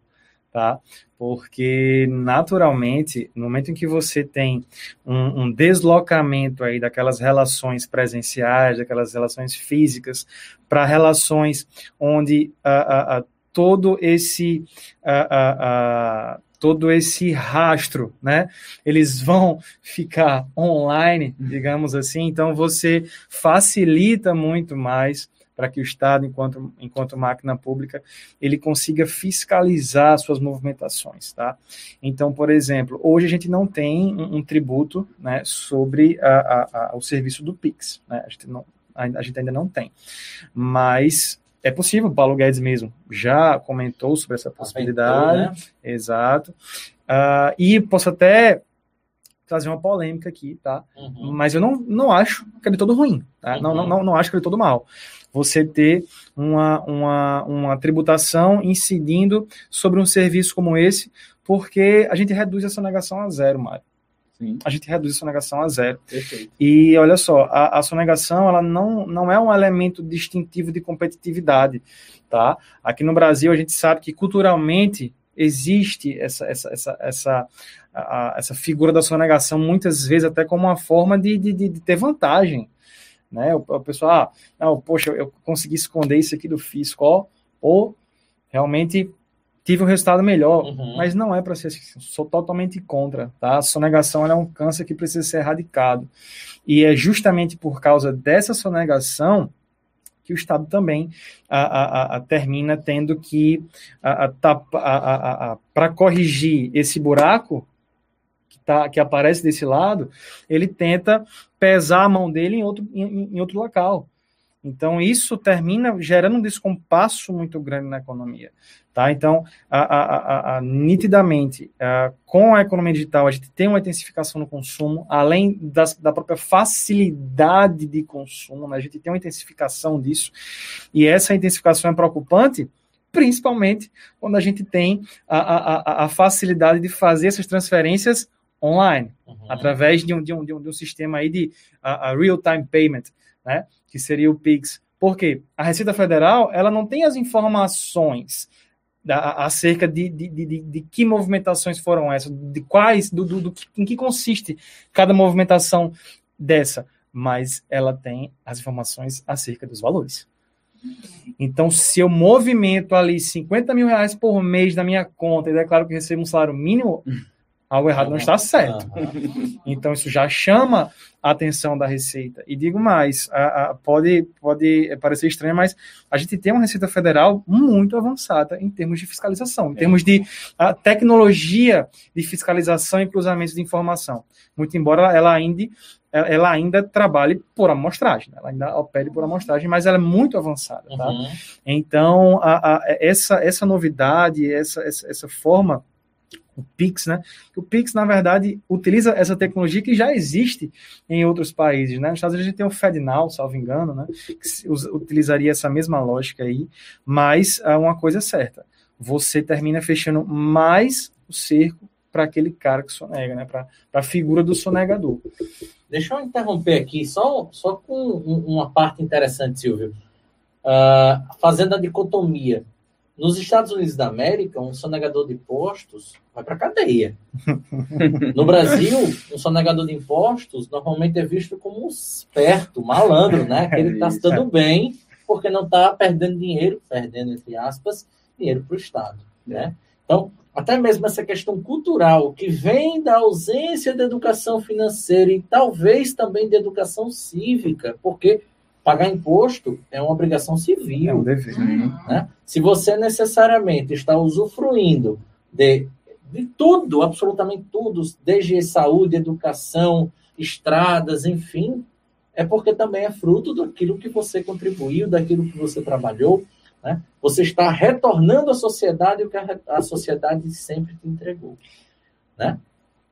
tá? Porque naturalmente, no momento em que você tem um, um deslocamento aí daquelas relações presenciais, daquelas relações físicas, para relações onde uh, uh, uh, todo esse todo esse rastro, né? Eles vão ficar online, digamos assim. Então você facilita muito mais para que o Estado, enquanto, enquanto máquina pública, ele consiga fiscalizar suas movimentações, tá? Então, por exemplo, hoje a gente não tem um, um tributo, né, sobre a, a, a, o serviço do Pix, né? A gente, não, a gente ainda não tem, mas é possível, o Paulo Guedes mesmo já comentou sobre essa possibilidade, né? exato, uh, e posso até trazer uma polêmica aqui, tá? Uhum. Mas eu não, não acho que ele é todo ruim, tá? Uhum. Não, não, não, não acho que ele é todo mal. Você ter uma, uma, uma tributação incidindo sobre um serviço como esse, porque a gente reduz essa negação a zero, Mário. Sim. A gente reduz a sonegação a zero. Perfeito. E olha só, a, a sonegação ela não, não é um elemento distintivo de competitividade, tá? Aqui no Brasil a gente sabe que culturalmente existe essa, essa, essa, essa, a, essa figura da sonegação, muitas vezes até como uma forma de, de, de ter vantagem. Né? O, o pessoal, ah, não, poxa, eu consegui esconder isso aqui do fisco, ó, ou realmente tive um resultado melhor, uhum. mas não é para ser assim, sou totalmente contra, tá? A sonegação é um câncer que precisa ser erradicado. E é justamente por causa dessa sonegação que o Estado também a, a, a, termina tendo que, para corrigir esse buraco tá, que aparece desse lado, ele tenta pesar a mão dele em outro, em, em outro local. Então, isso termina gerando um descompasso muito grande na economia. Tá? Então, a, a, a, nitidamente, com a economia digital, a gente tem uma intensificação no consumo, além das, da própria facilidade de consumo, né? a gente tem uma intensificação disso, e essa intensificação é preocupante, principalmente quando a gente tem a, a, facilidade de fazer essas transferências online, uhum. através de um, de, um, de, um, de um sistema aí de real-time payment, né? que seria o PIX. Por quê? A Receita Federal ela não tem as informações da, acerca de, de, de, de, que movimentações foram essas, de quais, do, do, do, em que consiste cada movimentação dessa, mas ela tem as informações acerca dos valores. Então, se eu movimento ali 50 mil reais por mês na minha conta e declaro que recebo um salário mínimo, algo errado não está certo. Então, isso já chama a atenção da Receita. E digo mais, a, a, pode, pode parecer estranho, mas a gente tem uma Receita Federal muito avançada em termos de fiscalização, em termos de a, tecnologia de fiscalização e cruzamento de informação. Muito embora ela ainda, ela ainda trabalhe por amostragem, né? ela ainda opere por amostragem, mas ela é muito avançada. Tá? Uhum. Então, a, essa, essa novidade, essa, essa, essa forma o Pix, né? O Pix, na verdade, utiliza essa tecnologia que já existe em outros países, né? Nos Estados Unidos a gente tem o FedNow, salvo engano, né? Que utilizaria essa mesma lógica aí, mas é uma coisa certa. Você termina fechando mais o cerco para aquele cara que sonega, né? Para a figura do sonegador. Deixa eu interromper aqui, só, só com uma parte interessante, Silvio. Uh, fazendo a dicotomia nos Estados Unidos da América, um sonegador de impostos vai para cadeia. No Brasil, um sonegador de impostos normalmente é visto como um esperto, malandro, né? Aquele que está se dando bem porque não está perdendo dinheiro, perdendo, entre aspas, dinheiro para o Estado, né? Então, até mesmo essa questão cultural que vem da ausência de educação financeira e talvez também de educação cívica, porque Pagar imposto é uma obrigação civil. É um dever. Né? Se você necessariamente está usufruindo de, de tudo, absolutamente tudo, desde saúde, educação, estradas, enfim, é porque também é fruto daquilo que você contribuiu, daquilo que você trabalhou. Né? Você está retornando à sociedade o que a, a sociedade sempre te entregou. Né?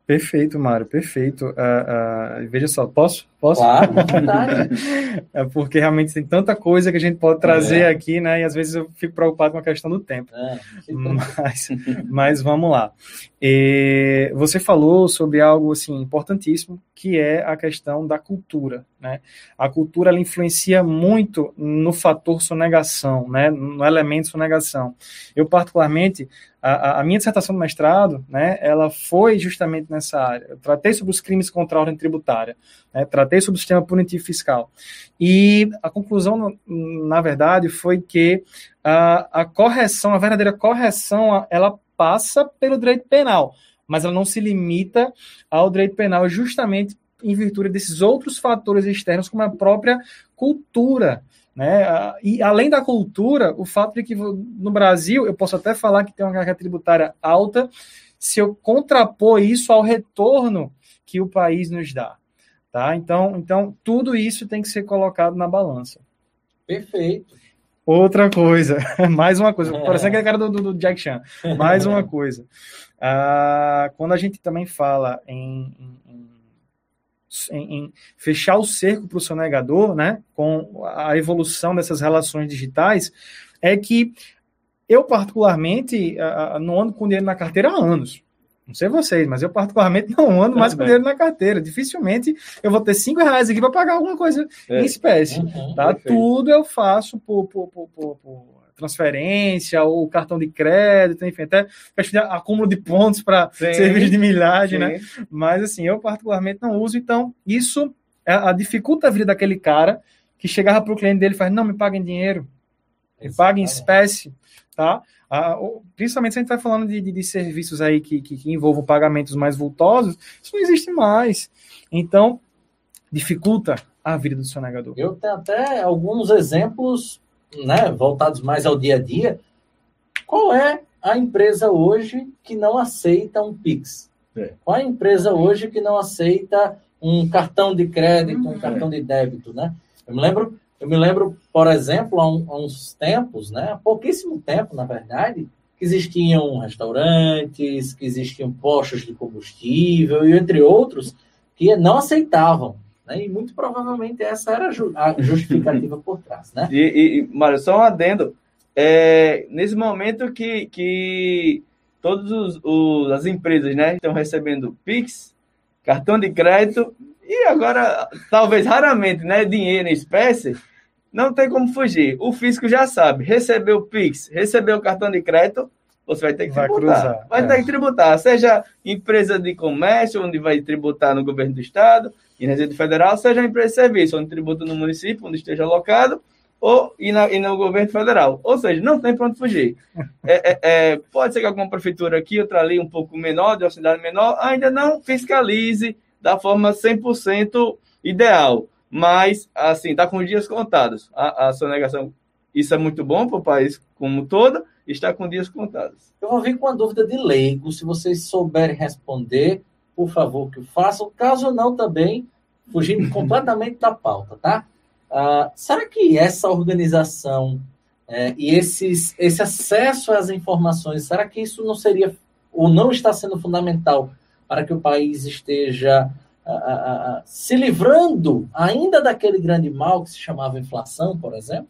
Perfeito, Mário, perfeito. Uh, uh, veja só, posso? Posso? Claro, é porque realmente tem tanta coisa que a gente pode trazer é. aqui, né? E às vezes eu fico preocupado com a questão do tempo. É, mas, mas vamos lá. E você falou sobre algo assim importantíssimo, que é a questão da cultura, né? A cultura ela influencia muito no fator sonegação, né? No elemento sonegação. Eu particularmente a, a, minha dissertação do mestrado, né, ela foi justamente nessa área. Eu tratei sobre os crimes contra a ordem tributária, né, tratei sobre o sistema punitivo fiscal. E a conclusão, na verdade, foi que a, a correção, a verdadeira correção, ela passa pelo direito penal, mas ela não se limita ao direito penal justamente em virtude desses outros fatores externos, como a própria cultura Né? E além da cultura, o fato de que no Brasil eu posso até falar que tem uma carga tributária alta, se eu contrapor isso ao retorno que o país nos dá. Tá? Então, então, tudo isso tem que ser colocado na balança. Perfeito. Outra coisa, mais uma coisa, parece aquele cara do, do, Jack Chan. Mais uma coisa. Ah, quando a gente também fala em, em, em, em fechar o cerco para o sonegador, né, com a evolução dessas relações digitais, é que eu, particularmente, não ando com dinheiro na carteira há anos. Não sei vocês, mas eu particularmente não ando mais com dinheiro na carteira. Dificilmente eu vou ter cinco reais aqui para pagar alguma coisa é. em espécie. Uhum, tá? Tudo eu faço por, por, por, por, transferência ou cartão de crédito, enfim, até acúmulo de pontos para serviço de milhagem, né? Mas assim, eu particularmente não uso, então isso é, a dificulta a vida daquele cara que chegava para o cliente dele e faz, não, me paga em dinheiro, me paga em espécie, tá? Ah, principalmente se a gente vai falando de, de, de serviços aí que, que, que, envolvam pagamentos mais vultosos, isso não existe mais. Então, dificulta a vida do sonegador. Eu tenho até alguns exemplos né, voltados mais ao dia a dia. Qual é a empresa hoje que não aceita um Pix? É. Qual é a empresa hoje que não aceita um cartão de crédito, um cartão de débito, né? Eu me lembro eu me lembro, por exemplo, há, um, há uns tempos, né, há pouquíssimo tempo, na verdade, que existiam restaurantes, que existiam postos de combustível e entre outros que não aceitavam. Né? E muito provavelmente essa era a justificativa por trás. Né? E, e Mário, só um adendo. É, nesse momento que, que todas as empresas né, estão recebendo PIX, cartão de crédito, e agora, talvez raramente, né, dinheiro em espécie, não tem como fugir. O fisco já sabe. Recebeu o Pix, recebeu o cartão de crédito, você vai ter que vai tributar. Cruzar, vai é. ter que tributar, seja empresa de comércio, onde vai tributar no governo do estado e na rede federal, seja empresa de serviço, onde tributa no município, onde esteja alocado, ou e, na, e no governo federal. Ou seja, não tem para onde fugir. É, é, é, pode ser que alguma prefeitura aqui, outra ali um pouco menor, de uma cidade menor, ainda não fiscalize da forma 100% ideal mas, assim, está com os dias contados. A, a sonegação, isso é muito bom para o país como todo, está com dias contados. Eu vou vir com uma dúvida de leigo, se vocês souberem responder, por favor, que façam. Caso não, também, fugindo completamente da pauta, tá? Uh, será que essa organização é, e esses, esse acesso às informações, será que isso não seria ou não está sendo fundamental para que o país esteja se livrando ainda daquele grande mal que se chamava inflação, por exemplo?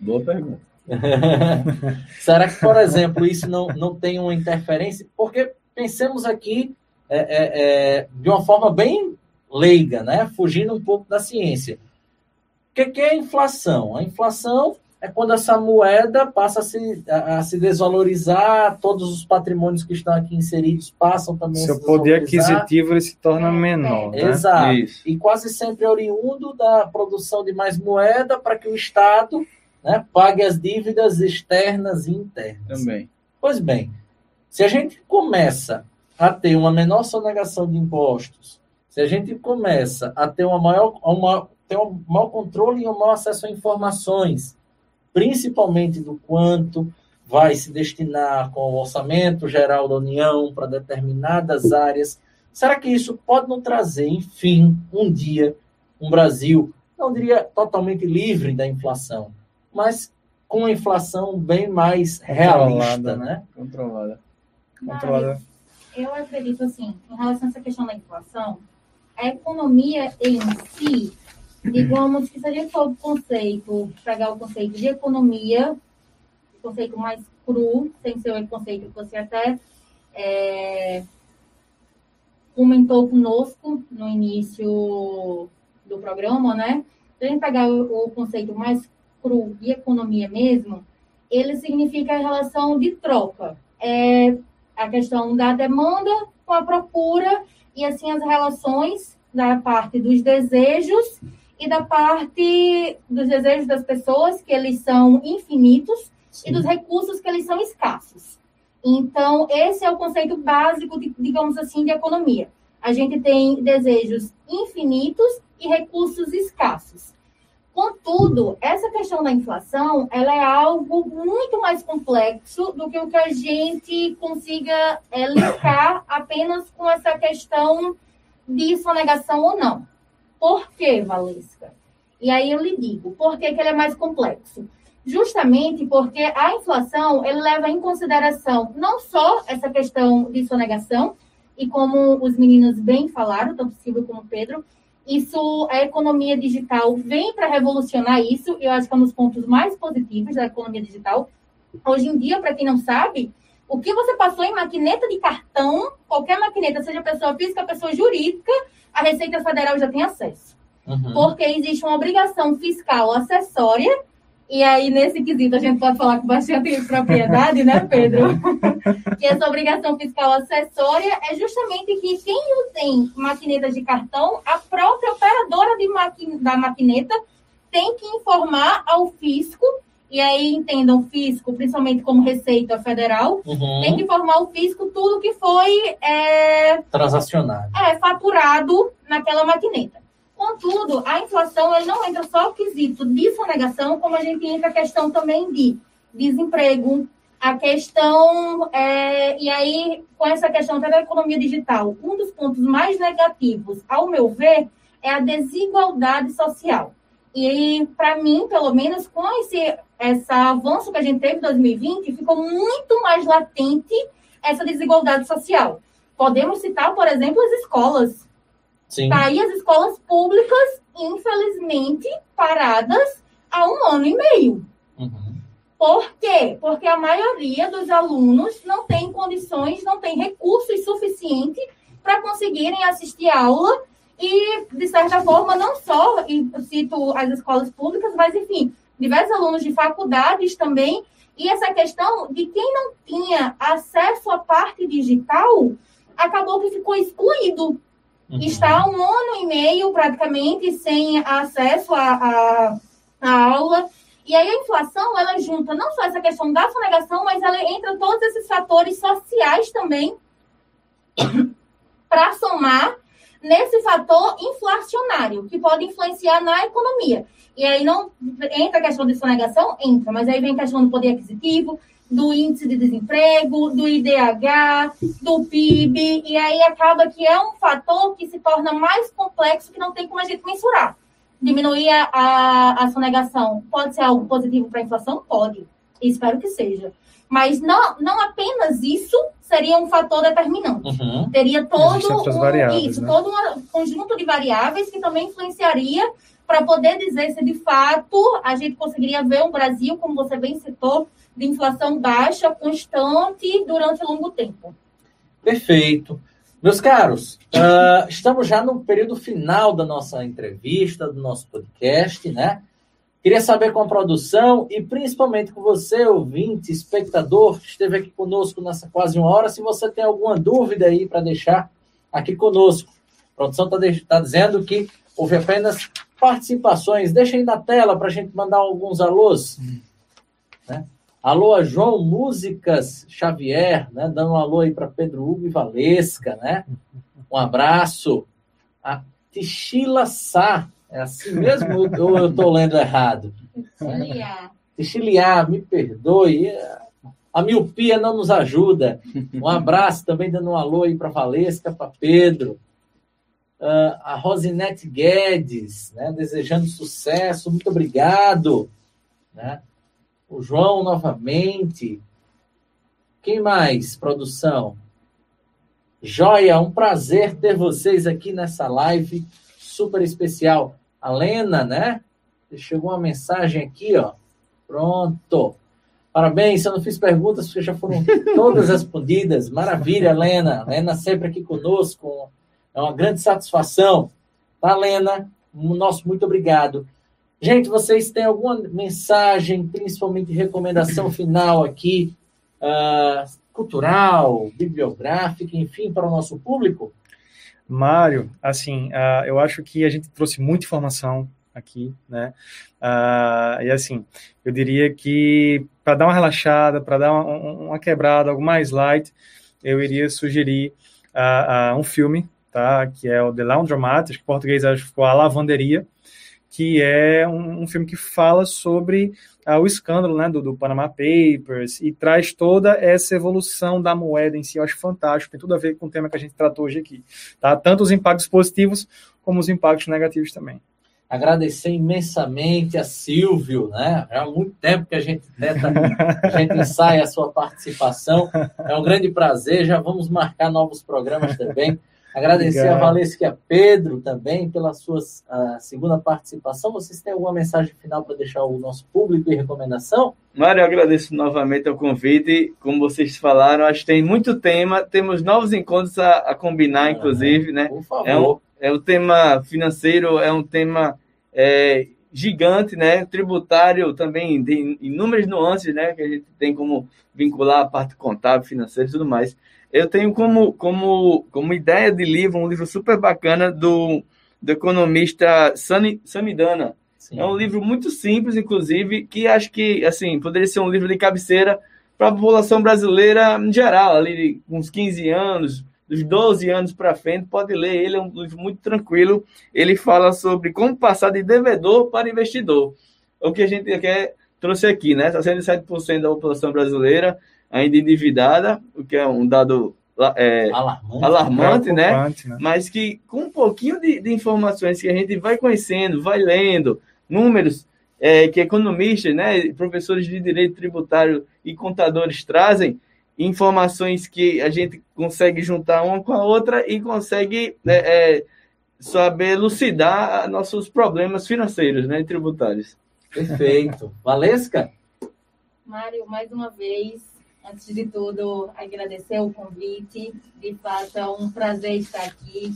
Boa pergunta. Será que, por exemplo, isso não, não tem uma interferência? Porque pensemos aqui é, é, é, de uma forma bem leiga, né? fugindo um pouco da ciência. O que, que é inflação? A inflação é quando essa moeda passa a se, a, a, se desvalorizar, todos os patrimônios que estão aqui inseridos passam também Seu a se poder aquisitivo ele se torna é, menor. É, né? Exato. Isso. E quase sempre oriundo da produção de mais moeda para que o Estado né, pague as dívidas externas e internas. Também. Pois bem, se a gente começa a ter uma menor sonegação de impostos, se a gente começa a ter uma maior, uma, ter um maior controle e um maior acesso a informações, principalmente do quanto vai se destinar com o orçamento geral da União para determinadas áreas. Será que isso pode não trazer, enfim, um dia, um Brasil, não diria totalmente livre da inflação, mas com uma inflação bem mais realista, né? Controlada. Controlada. eu acredito assim, em relação a essa questão da inflação, a economia em si digamos que se a gente for o conceito, pegar o conceito de economia, o conceito mais cru, sem ser o conceito que você até é, comentou conosco no início do programa, né? Se a gente pegar o, o conceito mais cru de economia mesmo, ele significa a relação de troca. É a questão da demanda com a procura e assim as relações da parte dos desejos e da parte dos desejos das pessoas, que eles são infinitos, Sim. e dos recursos, que eles são escassos. Então, esse é o conceito básico, de, digamos assim, de economia. A gente tem desejos infinitos e recursos escassos. Contudo, essa questão da inflação, ela é algo muito mais complexo do que o que a gente consiga é, linkar apenas com essa questão de sonegação ou não. Por que, Valesca? E aí eu lhe digo, por que, que ele é mais complexo? Justamente porque a inflação, ele leva em consideração não só essa questão de sonegação, e como os meninos bem falaram, tanto Silvio como Pedro, isso, a economia digital vem para revolucionar isso, e eu acho que é um dos pontos mais positivos da economia digital. Hoje em dia, para quem não sabe, o que você passou em maquineta de cartão, qualquer maquineta, seja pessoa física, pessoa jurídica, a Receita Federal já tem acesso. Uhum. Porque existe uma obrigação fiscal acessória e aí, nesse quesito, a gente pode falar com bastante propriedade, né, Pedro? que essa obrigação fiscal acessória é justamente que quem tem maquineta de cartão, a própria operadora de maqui da maquineta tem que informar ao fisco, e aí entendam fisco, principalmente como Receita Federal, uhum. tem que informar o fisco tudo que foi é, transacionado. É, faturado naquela maquineta. Contudo, a inflação ele não entra só o quesito de sonegação, como a gente entra a questão também de desemprego, a questão, é, e aí, com essa questão da economia digital, um dos pontos mais negativos, ao meu ver, é a desigualdade social. E, para mim, pelo menos, com esse esse avanço que a gente teve em 2020, ficou muito mais latente essa desigualdade social. Podemos citar, por exemplo, as escolas. Sim. Tá aí as escolas públicas, infelizmente, paradas há um ano e meio. Uhum. Por quê? Porque a maioria dos alunos não tem condições, não tem recursos suficientes para conseguirem assistir aula e, de certa forma, não só, e cito as escolas públicas, mas, enfim, diversos alunos de faculdades também. E essa questão de quem não tinha acesso à parte digital acabou que ficou excluído Uhum. Está um ano e meio praticamente sem acesso à, aula. E aí a inflação, ela junta não só essa questão da sonegação, mas ela entra todos esses fatores sociais também para somar nesse fator inflacionário, que pode influenciar na economia. E aí não entra a questão de sonegação? Entra, mas aí vem a questão do poder aquisitivo, do índice de desemprego, do IDH, do PIB, e aí acaba que é um fator que se torna mais complexo que não tem como a gente mensurar. Diminuir a, a, a sonegação pode ser algo positivo para a inflação? Pode. Espero que seja. Mas não, não apenas isso seria um fator determinante. Uhum. Teria todo um, isso, né? todo um conjunto de variáveis que também influenciaria para poder dizer se de fato a gente conseguiria ver um Brasil, como você bem citou, de inflação baixa, constante, durante longo tempo. Perfeito. Meus caros, uh, estamos já no período final da nossa entrevista, do nosso podcast, né? Queria saber com a produção e principalmente com você, ouvinte, espectador, que esteve aqui conosco nessa quase uma hora, se você tem alguma dúvida aí para deixar aqui conosco. A produção está tá dizendo que houve apenas participações. Deixa aí na tela para a gente mandar alguns alôs. Né? Alô, João Músicas Xavier, né? Dando um alô aí para Pedro Hugo e Valesca, né? Um abraço. A Tichila Sá, é assim mesmo ou eu estou lendo errado? Tichiliá, me perdoe. A miopia não nos ajuda. Um abraço também dando um alô aí para Valesca, para Pedro. Uh, a Rosinete Guedes, né? Desejando sucesso, muito obrigado. Né? O João novamente. Quem mais, produção? Joia, um prazer ter vocês aqui nessa live super especial. A Lena, né? Chegou uma mensagem aqui, ó. Pronto. Parabéns, eu não fiz perguntas porque já foram todas respondidas. Maravilha, Lena. Lena sempre aqui conosco. É uma grande satisfação. Tá, Lena? Nosso muito obrigado. Gente, vocês têm alguma mensagem, principalmente recomendação final aqui, uh, cultural, bibliográfica, enfim, para o nosso público? Mário, assim, uh, eu acho que a gente trouxe muita informação aqui, né? Uh, e assim, eu diria que para dar uma relaxada, para dar uma, uma, quebrada, algo mais light, eu iria sugerir uh, um filme, tá? Que é o The Laundromat, que em português acho que ficou A Lavanderia, que é um, um filme que fala sobre ah, o escândalo né, do, do, Panama Papers e traz toda essa evolução da moeda em si. Eu acho fantástico, tem tudo a ver com o tema que a gente tratou hoje aqui. Tá? Tanto os impactos positivos como os impactos negativos também agradecer imensamente a Silvio, né? É há muito tempo que a gente tenta, a gente ensaia a sua participação. É um grande prazer, já vamos marcar novos programas também. Agradecer Obrigado. a Valesca Pedro também pela sua segunda participação. Vocês têm alguma mensagem final para deixar o nosso público e recomendação? Mário, eu agradeço novamente o convite. Como vocês falaram, acho que tem muito tema, temos novos encontros a, a combinar, ah, inclusive, né? Por favor. É um, é um tema financeiro, é um tema é, gigante, né? Tributário também tem inúmeras nuances, né? Que a gente tem como vincular a parte contábil, financeira e tudo mais. Eu tenho como, como, como ideia de livro um livro super bacana do, do economista Sani, Samidana. Sim. É um livro muito simples, inclusive, que acho que assim poderia ser um livro de cabeceira para a população brasileira em geral, ali uns 15 anos, dos 12 anos para frente, pode ler. Ele é um livro muito tranquilo. Ele fala sobre como passar de devedor para investidor. O que a gente quer, trouxe aqui, né? 67% da população brasileira ainda endividada, o que é um dado é, alarmante, alarmante né? né? Mas que com um pouquinho de, de, informações que a gente vai conhecendo, vai lendo, números é, que economistas, né, professores de direito tributário e contadores trazem, informações que a gente consegue juntar uma com a outra e consegue é, é, saber elucidar nossos problemas financeiros, né, tributários. Perfeito. Valesca? Mário, mais uma vez, antes de tudo, agradecer o convite. De fato, é um prazer estar aqui,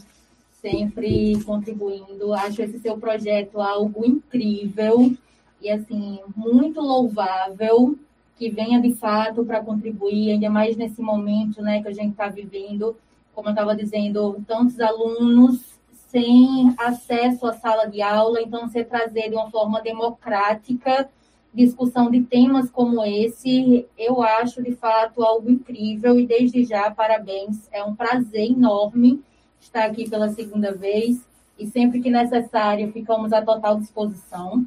sempre contribuindo. Acho esse seu projeto algo incrível e, assim, muito louvável que venha de fato para contribuir, ainda mais nesse momento né, que a gente está vivendo, como eu estava dizendo, tantos alunos sem acesso à sala de aula, então você trazer de uma forma democrática discussão de temas como esse, eu acho de fato algo incrível e desde já parabéns, é um prazer enorme estar aqui pela segunda vez e sempre que necessário ficamos à total disposição.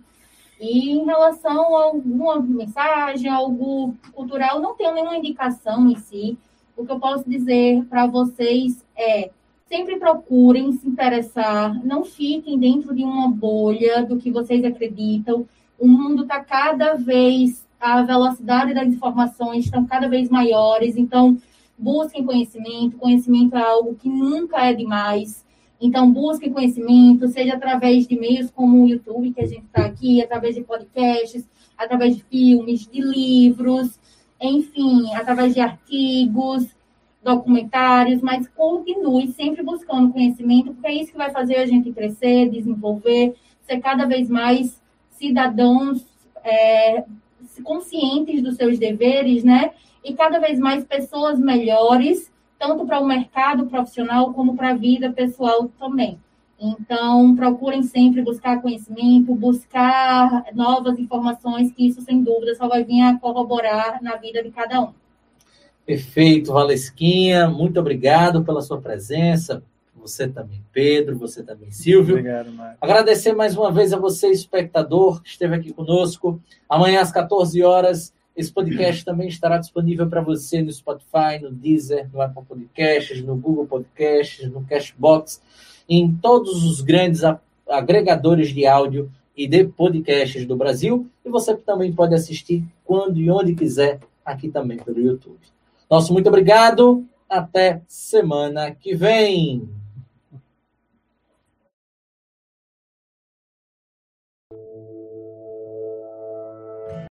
E em relação a alguma mensagem, algo cultural, não tenho nenhuma indicação em si. O que eu posso dizer para vocês é sempre procurem se interessar, não fiquem dentro de uma bolha do que vocês acreditam. O mundo está cada vez, a velocidade das informações estão cada vez maiores, então busquem conhecimento. Conhecimento é algo que nunca é demais. Então, busque conhecimento, seja através de meios como o YouTube, que a gente está aqui, através de podcasts, através de filmes, de livros, enfim, através de artigos, documentários, mas continue sempre buscando conhecimento, porque é isso que vai fazer a gente crescer, desenvolver, ser cada vez mais cidadãos é, conscientes dos seus deveres, né? E cada vez mais pessoas melhores tanto para o mercado profissional como para a vida pessoal também. Então, procurem sempre buscar conhecimento, buscar novas informações, que isso, sem dúvida, só vai vir a corroborar na vida de cada um. Perfeito, Valesquinha. Muito obrigado pela sua presença. Você também, Pedro. Você também, Silvio. Obrigado, Marcos. Agradecer mais uma vez a você, espectador, que esteve aqui conosco. Amanhã, às 14 horas, esse podcast também estará disponível para você no Spotify, no Deezer, no Apple Podcasts, no Google Podcasts, no Cashbox, em todos os grandes agregadores de áudio e de podcasts do Brasil. E você também pode assistir quando e onde quiser aqui também pelo YouTube. Nosso muito obrigado. Até semana que vem.